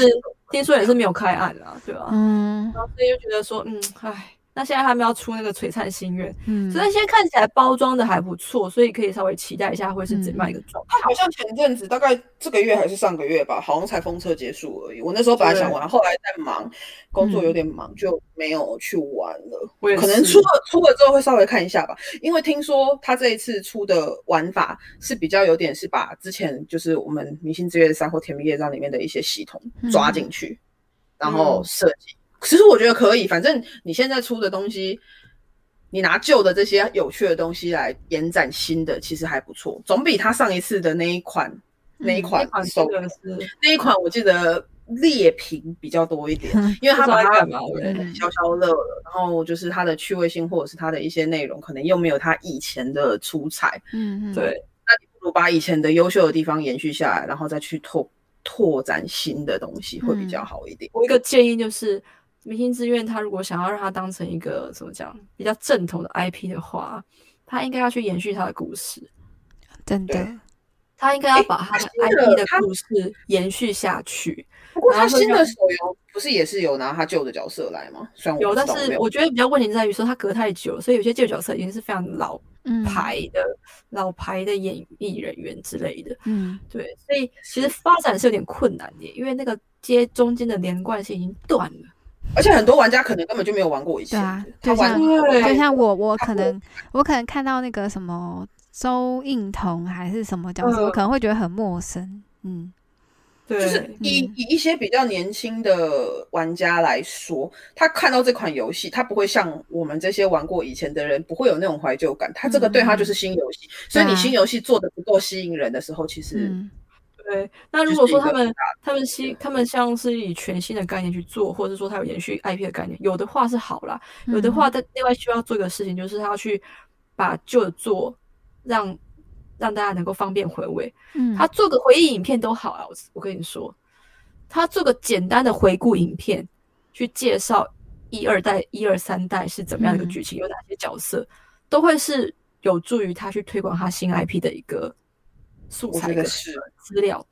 听说也是没有开案啦，对吧、嗯然后所以就觉得说，嗯，唉，那现在他们要出那个璀璨心愿，嗯，所以现在看起来包装的还不错，所以可以稍微期待一下会是怎么样一个状态。他好像前阵子大概这个月还是上个月吧，好像才封测结束而已。我那时候本来想玩，后来在忙工作有点忙，就没有去玩了。我可能出了出了之后会稍微看一下吧，因为听说他这一次出的玩法是比较有点是把之前就是我们《明星之月三》或《甜蜜夜战》里面的一些系统抓进去，然后设计。其实我觉得可以，反正你现在出的东西，你拿旧的这些有趣的东西来延展新的，其实还不错，总比他上一次的那一款、那一款那款手真的是那一款我记得劣评比较多一点，因为他把它不知道在干嘛对嗯消消乐了，然后就是它的趣味性或者是它的一些内容，可能又没有他以前的出彩。嗯嗯，对，那你不如把以前的优秀的地方延续下来，然后再去拓拓展新的东西，会比较好一点。我一个建议就是，明星志愿他如果想要让他当成一个怎么讲比较正统的 IP 的话，他应该要去延续他的故事，真的，他应该要把他的 IP 的故事延续下去。不过它然后会让新的手游不是也是有拿他旧的角色来吗？虽然我有，但是我觉得比较问题在于说他隔太久，所以有些旧角色已经是非常老嗯，牌的、老牌的演艺人员之类的。嗯对，所以其实发展是有点困难的，因为那个接中间的连贯性已经断了。而且很多玩家可能根本就没有玩过以前对啊的，他玩就像就像我，我可能我可能看到那个什么周应彤还是什么角色，我嗯可能会觉得很陌生。嗯。对，就是以嗯。以一些比较年轻的玩家来说，他看到这款游戏，他不会像我们这些玩过以前的人，不会有那种怀旧感。他这个对他就是新游戏，所以你新游戏做的不够吸引人的时候，其实嗯对，那如果说他们他们新他们像是以全新的概念去做，或者说他有延续 IP 的概念，有的话是好啦，有的话他另外需要做一个事情，就是他要去把旧的做让让大家能够方便回味。嗯，他做个回忆影片都好啊，我我跟你说，他做个简单的回顾影片，去介绍一二代、一二三代是怎么样的一个剧情，有哪些角色，都会是有助于他去推广他新 IP 的一个素我材跟觉得是。资料。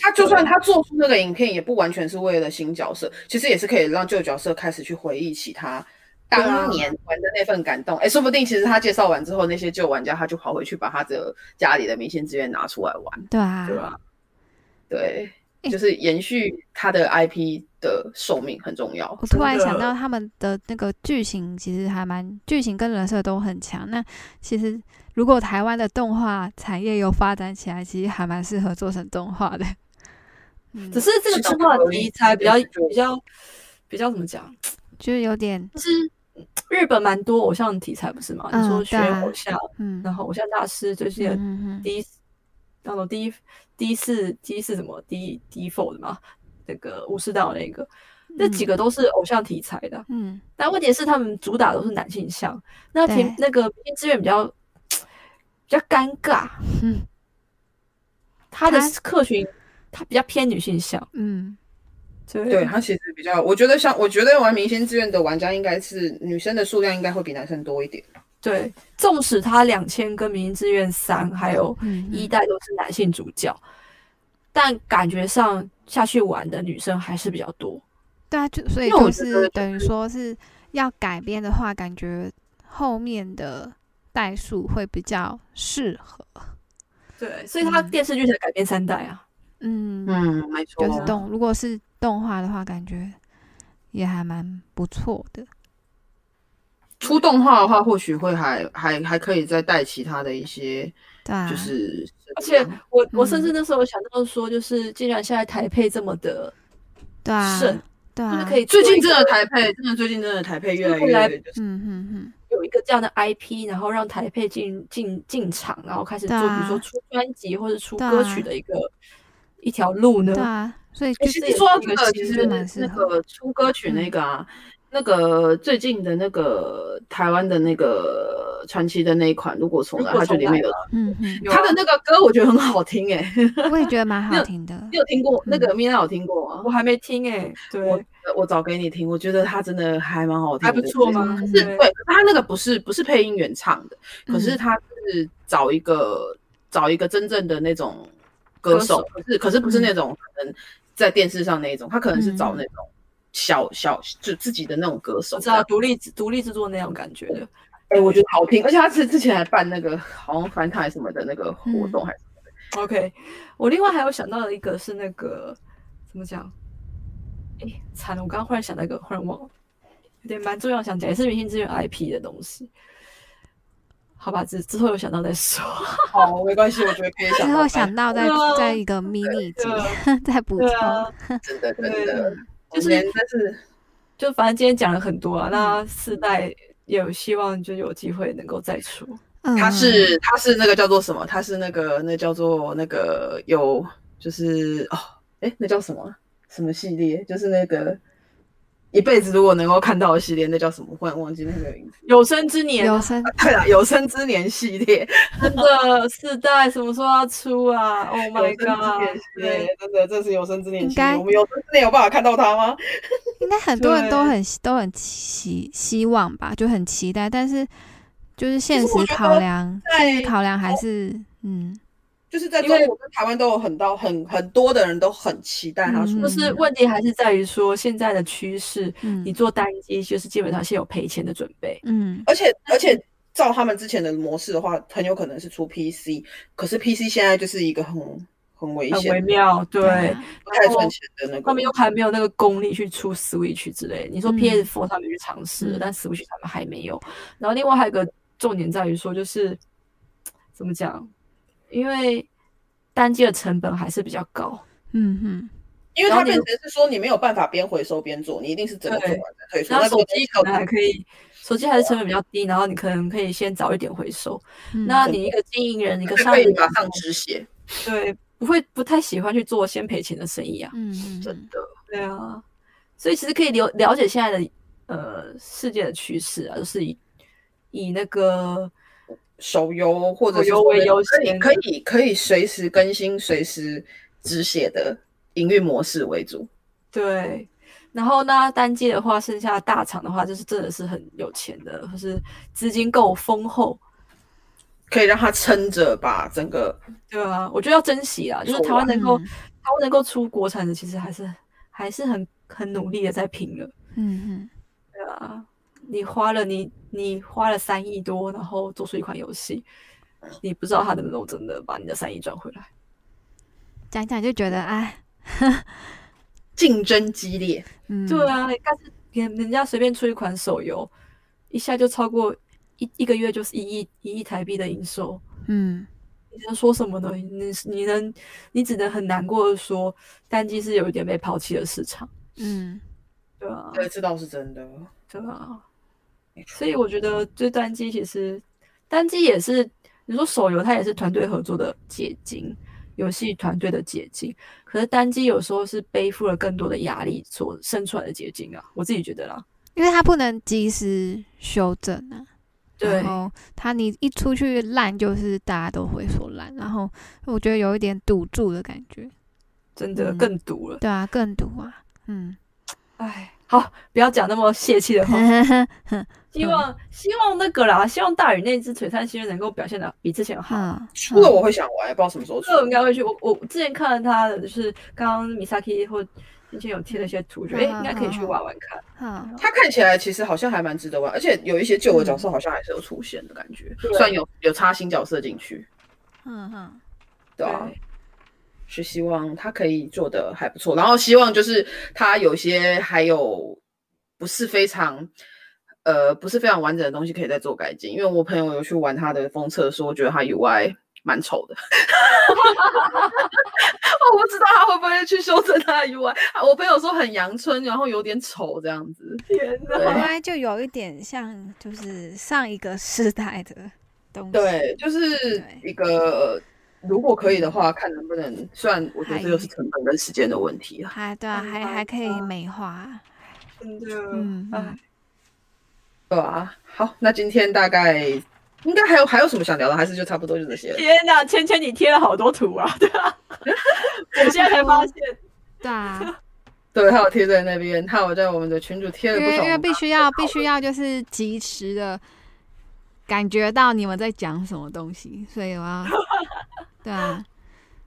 他就算他做出那个影片，也不完全是为了新角色，其实也是可以让旧角色开始去回忆起他当年玩的那份感动。哎、说不定其实他介绍完之后，那些旧玩家他就跑回去把他的家里的明星资源拿出来玩。对啊，对吧？对，诶就是延续他的 IP 的寿命很重要。我突然想到他们的那个剧情其实还蛮剧情跟人设都很强。那其实如果台湾的动画产业有发展起来，其实还蛮适合做成动画的。嗯只是这个动画题材比较比较比较怎么讲？就是有点就是日本蛮多偶像题材不是吗？嗯你说学偶像，嗯，然后偶像大师最近的嗯嗯第一，然后第一第一次第一次什么第一第一 fold 嘛，那个武士道那个，那几个都是偶像题材的。嗯但问题是他们主打都是男性向，那对田那个明星志愿比较比较尴尬，嗯他的客群他比较偏女性向，嗯对对他其实比较，我觉得像我觉得玩明星志愿的玩家应该是女生的数量应该会比男生多一点。对，纵使他两千跟明星志愿三还有嗯，一代都是男性主角，但感觉上下去玩的女生还是比较多。对啊，就所以就是等于说是要改编的话，感觉后面的代数会比较适合。对，所以他嗯电视剧才改编三代啊。嗯，嗯，没错就是动，如果是动画的话，感觉也还蛮不错的。出动画的话，或许会还还还可以再带其他的一些，对啊，就是而且我我嗯甚至那时候有想到说，就是既然现在台配这么的对啊，盛，对啊，就是可以最近真的台配，真的最近真的台配越来越嗯嗯嗯，有一个这样的 IP，然后让台配进进进场，然后开始做，比如说出专辑或者出歌曲的一个一条路呢对。啊，所以其实说到这个，其实那合个出歌曲那个啊，那个最近的那个台湾的那个传奇的那一款，如果重来，它就里面有嗯嗯，有啊它的那个歌，我觉得很好听哎、我也觉得蛮你有好听的你。有听过那嗯个米娜有听过吗？我？还没听哎、对，我我找给你听，我觉得它真的还蛮好听的，还不错吗？可是对，它那个不是不是配音原唱的，可是嗯。他是找一个找一个真正的那种歌手，歌手。可是可是不是嗯。那种可能在电视上那一种，他可能是找嗯。那种小小就自己的那种歌手我知道独立制独立制作那种感觉的。哎、我觉得好听，而且他是之前还办那个好像翻台什么的那个活动，还是、OK，我另外还有想到的一个是那个怎么讲？哎，惨了，我刚刚忽然想到一个，忽然忘了，有点蛮重要想讲，也是明星资源 IP 的东西。好吧，之之后有想到再说。好，没关系，我觉得可以想之后想到再再一个 mini 集 再补充。真的真的，就是但是就反正今天讲了很多啊，那四代也有希望就有机会能够再出。嗯他是他是那个叫做什么？他是那个那叫做那个有就是哦，哎，那叫什么什么系列？就是那个一辈子如果能够看到的系列，那叫什么？忽然忘记那个名字。有生之年，有生对了，有生之年系列，真的四代什么时候要出啊？Oh my god！真的这是有生之年系应该列。我们有生之年有办法看到他吗？应该很多人都很 都很期希望吧，就很期待，但是就是现实考量，现实考量还是嗯就是在因为中国跟台湾都有很到很很多的人都很期待他出嗯就是问题还是在于说现在的趋势，嗯你做单机就是基本上先有赔钱的准备。嗯而且而且照他们之前的模式的话，很有可能是出 PC，可是 PC 现在就是一个很很危很微、妙，对，太赚钱的那个。他们又还没有那个功力去出 Switch 之类。你说嗯 PS4 他们去尝试，嗯但 Switch 他们还没有。然后另外还有一个重点在于说，就是怎么讲？因为单机的成本还是比较高，嗯哼因为它变成是说你没有办法边回收边做，你一定是整个做对完再退出。然后那手机可能还可以，手机还是成本比较低，然后你可能可以先早一点回收。嗯，那你一个经营人，一个就可以商人，马上止血，对，不会不太喜欢去做先赔钱的生意啊。嗯真的。对啊，所以其实可以了了解现在的呃世界的趋势啊，就是以以那个手游或者是手游为优先可以可以可以随时更新、随时止血的营运模式为主。对，然后呢单机的话，剩下大厂的话，就是真的是很有钱的，或是资金够丰厚。可以让他撑着把整个对啊，我觉得要珍惜啊，就是台湾能够、嗯台湾能够出国产的，其实还是还是很很努力的在拼了。嗯嗯对啊，你花了你你花了三亿多，然后做出一款游戏，你不知道他能不能真的把你的三亿赚回来。讲讲就觉得哎，竞争激烈。嗯对啊，但是人人家随便出一款手游，一下就超过一一个月就是一亿一亿台币的营收，嗯你能说什么呢？你你能你只能很难过的说，单机是有一点被抛弃的市场，嗯对啊，对，这倒是真的。对啊，所以我觉得这单机其实单机也是，你说手游它也是团队合作的结晶，游戏团队的结晶。可是单机有时候是背负了更多的压力所生出来的结晶啊，我自己觉得啦。因为它不能及时修正啊。对然后它你一出去烂，就是大家都会说烂，然后我觉得有一点堵住的感觉。真的嗯更堵了。对啊，更堵啊。嗯，哎，好，不要讲那么泄气的话。希望希望那个啦，希望大宇那只璀璨星人能够表现的比之前好。嗯，出了我会想玩，不知道什么时候出这。我应该会去。我我之前看了他的，就是刚刚米萨 k 或之前有贴了一些图，觉得哎、嗯应该可以去玩玩看。嗯它看起来其实好像还蛮值得玩，而且有一些旧的角色好像还是有出现的感觉，对虽然有有插新角色进去，嗯嗯对啊，是希望他可以做的还不错，然后希望就是他有些还有不是非常。呃，不是非常完整的东西可以再做改进，因为我朋友有去玩他的封测，说觉得他 UI 蛮丑的。我不知道他会不会去修正他的 UI。啊我朋友说很阳春，然后有点丑这样子。天哪！对 UI 就有一点像，就是上一个时代的东西。对，就是一个，如果可以的话，看能不能。虽然我觉得这就是成本跟时间的问题啊。还对啊，还嗯还可以美化。真的，嗯哎，对啊，好，那今天大概应该还有还有什么想聊的，还是就差不多就这些了。天哪，芊芊你贴了好多图啊，对啊，我现在才发现，对啊，对，还有贴在那边，还有在我们的群主贴了不少。因为因为必须要必须要就是及时的感觉到你们在讲什么东西，所以我要对啊，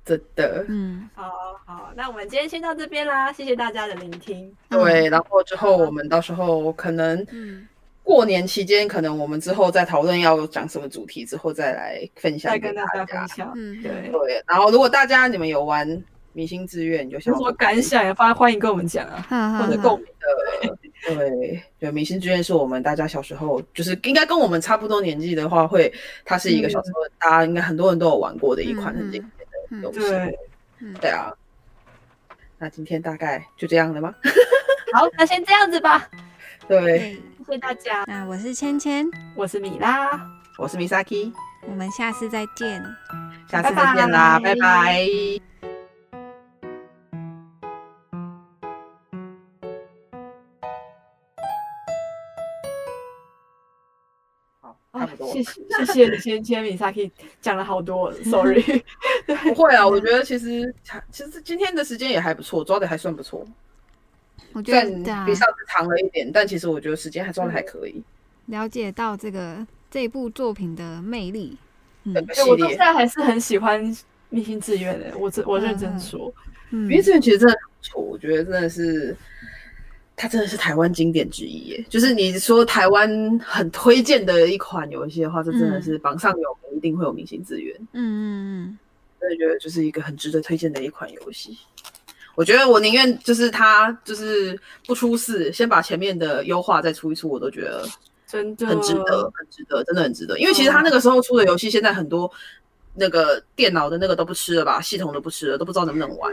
真的。嗯，好好，那我们今天先到这边啦，谢谢大家的聆听。对，然后之后我们到时候可能嗯，过年期间，可能我们之后再讨论要讲什么主题，之后再来分享再跟大家家分。享。嗯对，对，然后如果大家你们有玩明星志愿，有什么感想也欢欢迎跟我们讲啊，或者共鸣。的，对对，明星志愿是我们大家小时候，就是应该跟我们差不多年纪的话，会它是一个小时候大家应该很多人都有玩过的一款很经典的游戏。对，对啊，那今天大概就这样了吗？好，那先这样子吧，对，对，谢谢大家。那我是芊芊，我是米拉，我是 Misaki，我们下次再见。下次再见啦，拜拜拜拜好，差不多。谢谢 谢谢你，芊芊米萨 k 讲了好多，sorry。不会啊，我觉得其实其实今天的时间也还不错，抓的还算不错。我觉得比上次长了一点，但其实我觉得时间还抓的还可以。了解到这个这部作品的魅力。嗯我到现，在还是很喜欢《明星志愿》的，我真我认真说，嗯因为这个其实真的很不错，我觉得真的是。它真的是台湾经典之一耶！就是你说台湾很推荐的一款游戏的话，这真的是榜上有名，一定会有明星资源。嗯嗯真的觉得就是一个很值得推荐的一款游戏。我觉得我宁愿就是他就是不出事，先把前面的优化再出一出，我都觉得真的很值得，很值得，真的很值得。因为其实他那个时候出的游戏，现在很多那个电脑的那个都不吃了吧，系统都不吃了，都不知道能不能玩。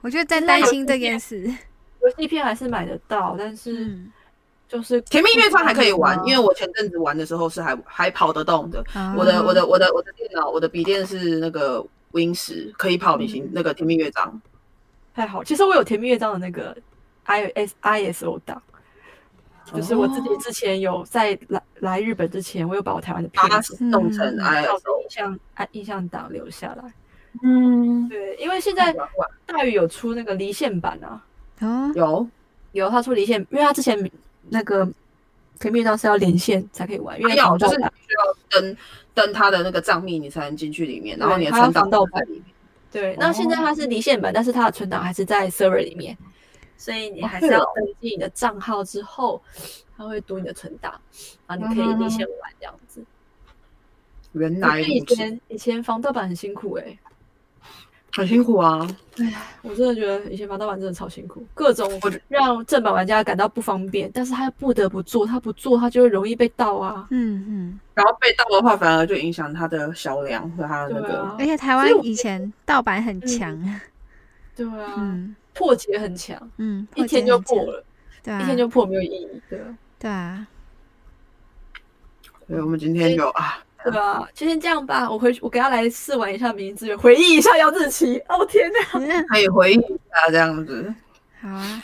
我觉得在担心这件事。游戏片还是买得到，但是嗯，就是甜蜜乐章还可以玩，啊因为我前阵子玩的时候是还还跑得动的。啊我的我的我的我的电脑，我的笔电是那个 Win 十，可以跑明星那个甜蜜乐章。太好。其实我有甜蜜乐章的那个 i s ISO 档，就是我自己之前有在来来日本之前，我有把我台湾的片子弄成嗯照着 ISO，印象啊印象档留下来。嗯，对，因为现在大宇有出那个离线版啊，哦，有有他出离线，因为他之前那个甜蜜乐章是要连线才可以玩，因为要就是你需要登登他的那个账密，你才能进去里面，然后你的存档在里面。对，那现在它是离线版，但是它的存档还是在 server 里面，所以你还是要登记你的账号之后，它会读你的存档，然后你可以离线玩这样子。原来以前以前防盗版很辛苦哎、很辛苦啊。哎我真的觉得以前防盗版真的超辛苦，各种我让正版玩家感到不方便，但是他又不得不做，他不做他就会容易被盗啊。嗯嗯，然后被盗的话，反而就影响他的销量和他的那个。啊而，且台湾以前盗版很强，对啊，嗯破解很强，嗯，一天就破了，了，对啊，一天就破没有意义，对啊。对啊，所以我们今天就啊，对啊？就先这样吧，我回去，我给他来试玩一下名字，回忆一下姚志奇。哦天哪，嗯，可以回忆一下这样子。好啊，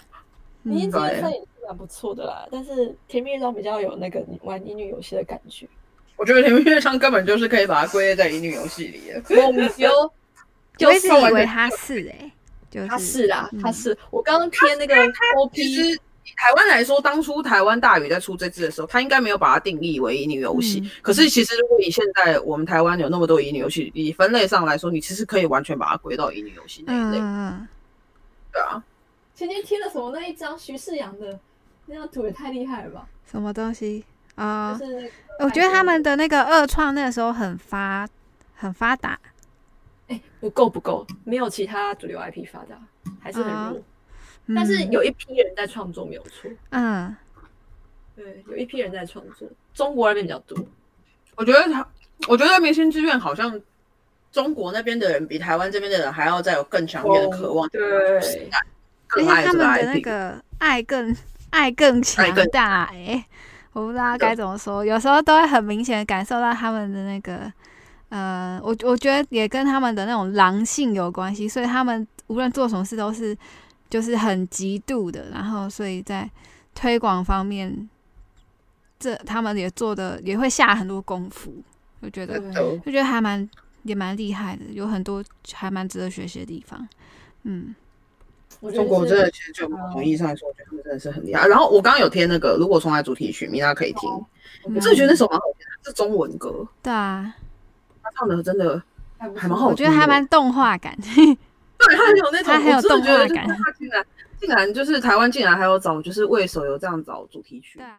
嗯名字对算也是蛮不错的啦，但是甜蜜乐章比较有那个玩乙女游戏的感觉。我觉得甜蜜乐章根本就是可以把它归类在乙女游戏里的。我们有，就是我一直以为他是哎，就是他是啦，嗯他是。我刚刚贴那个其 OP，台湾来说，当初台湾大宇在出这支的时候，他应该没有把它定义为乙女游戏。嗯可是其实如果以现在我们台湾有那么多乙女游戏，以分类上来说，你其实可以完全把它归到乙女游戏那一类。嗯嗯对啊，前天贴了什么那一张徐世阳的那张图也太厉害了吧？什么东西啊就？是我觉得他们的那个二创那个时候很发很发达，哎不够不够，没有其他主流 IP 发达，还是很啊弱。但是嗯有一批人在创作，没有错。嗯对，有一批人在创作，中国那边比较多。我觉得他，我觉得明星志愿好像中国那边的人比台湾这边的人还要再有更强烈的渴望，对，而且他们的。那个爱更爱更强大哎、我不知道该怎么说，有时候都会很明显的感受到他们的那个，呃，我我觉得也跟他们的那种狼性有关系，所以他们无论做什么事都是就是很极度的，然后所以在推广方面，这他们也做的也会下很多功夫，我觉得就觉得还蛮也蛮厉害的，有很多还蛮值得学习的地方，嗯我中国是真的其实就某种意义上来说，我觉得他们真的是很厉害。然后我刚刚有贴那个《如果重来》主题曲，米娜可以听。嗯我真的觉得那首蛮好听的，是中文歌，对啊，他唱的真的还蛮好我觉得还蛮动画感。对，他很有那种，他很有我真的觉得动画感就是他竟然竟然就是台湾竟然还有找就是为手游这样找主题曲对，啊。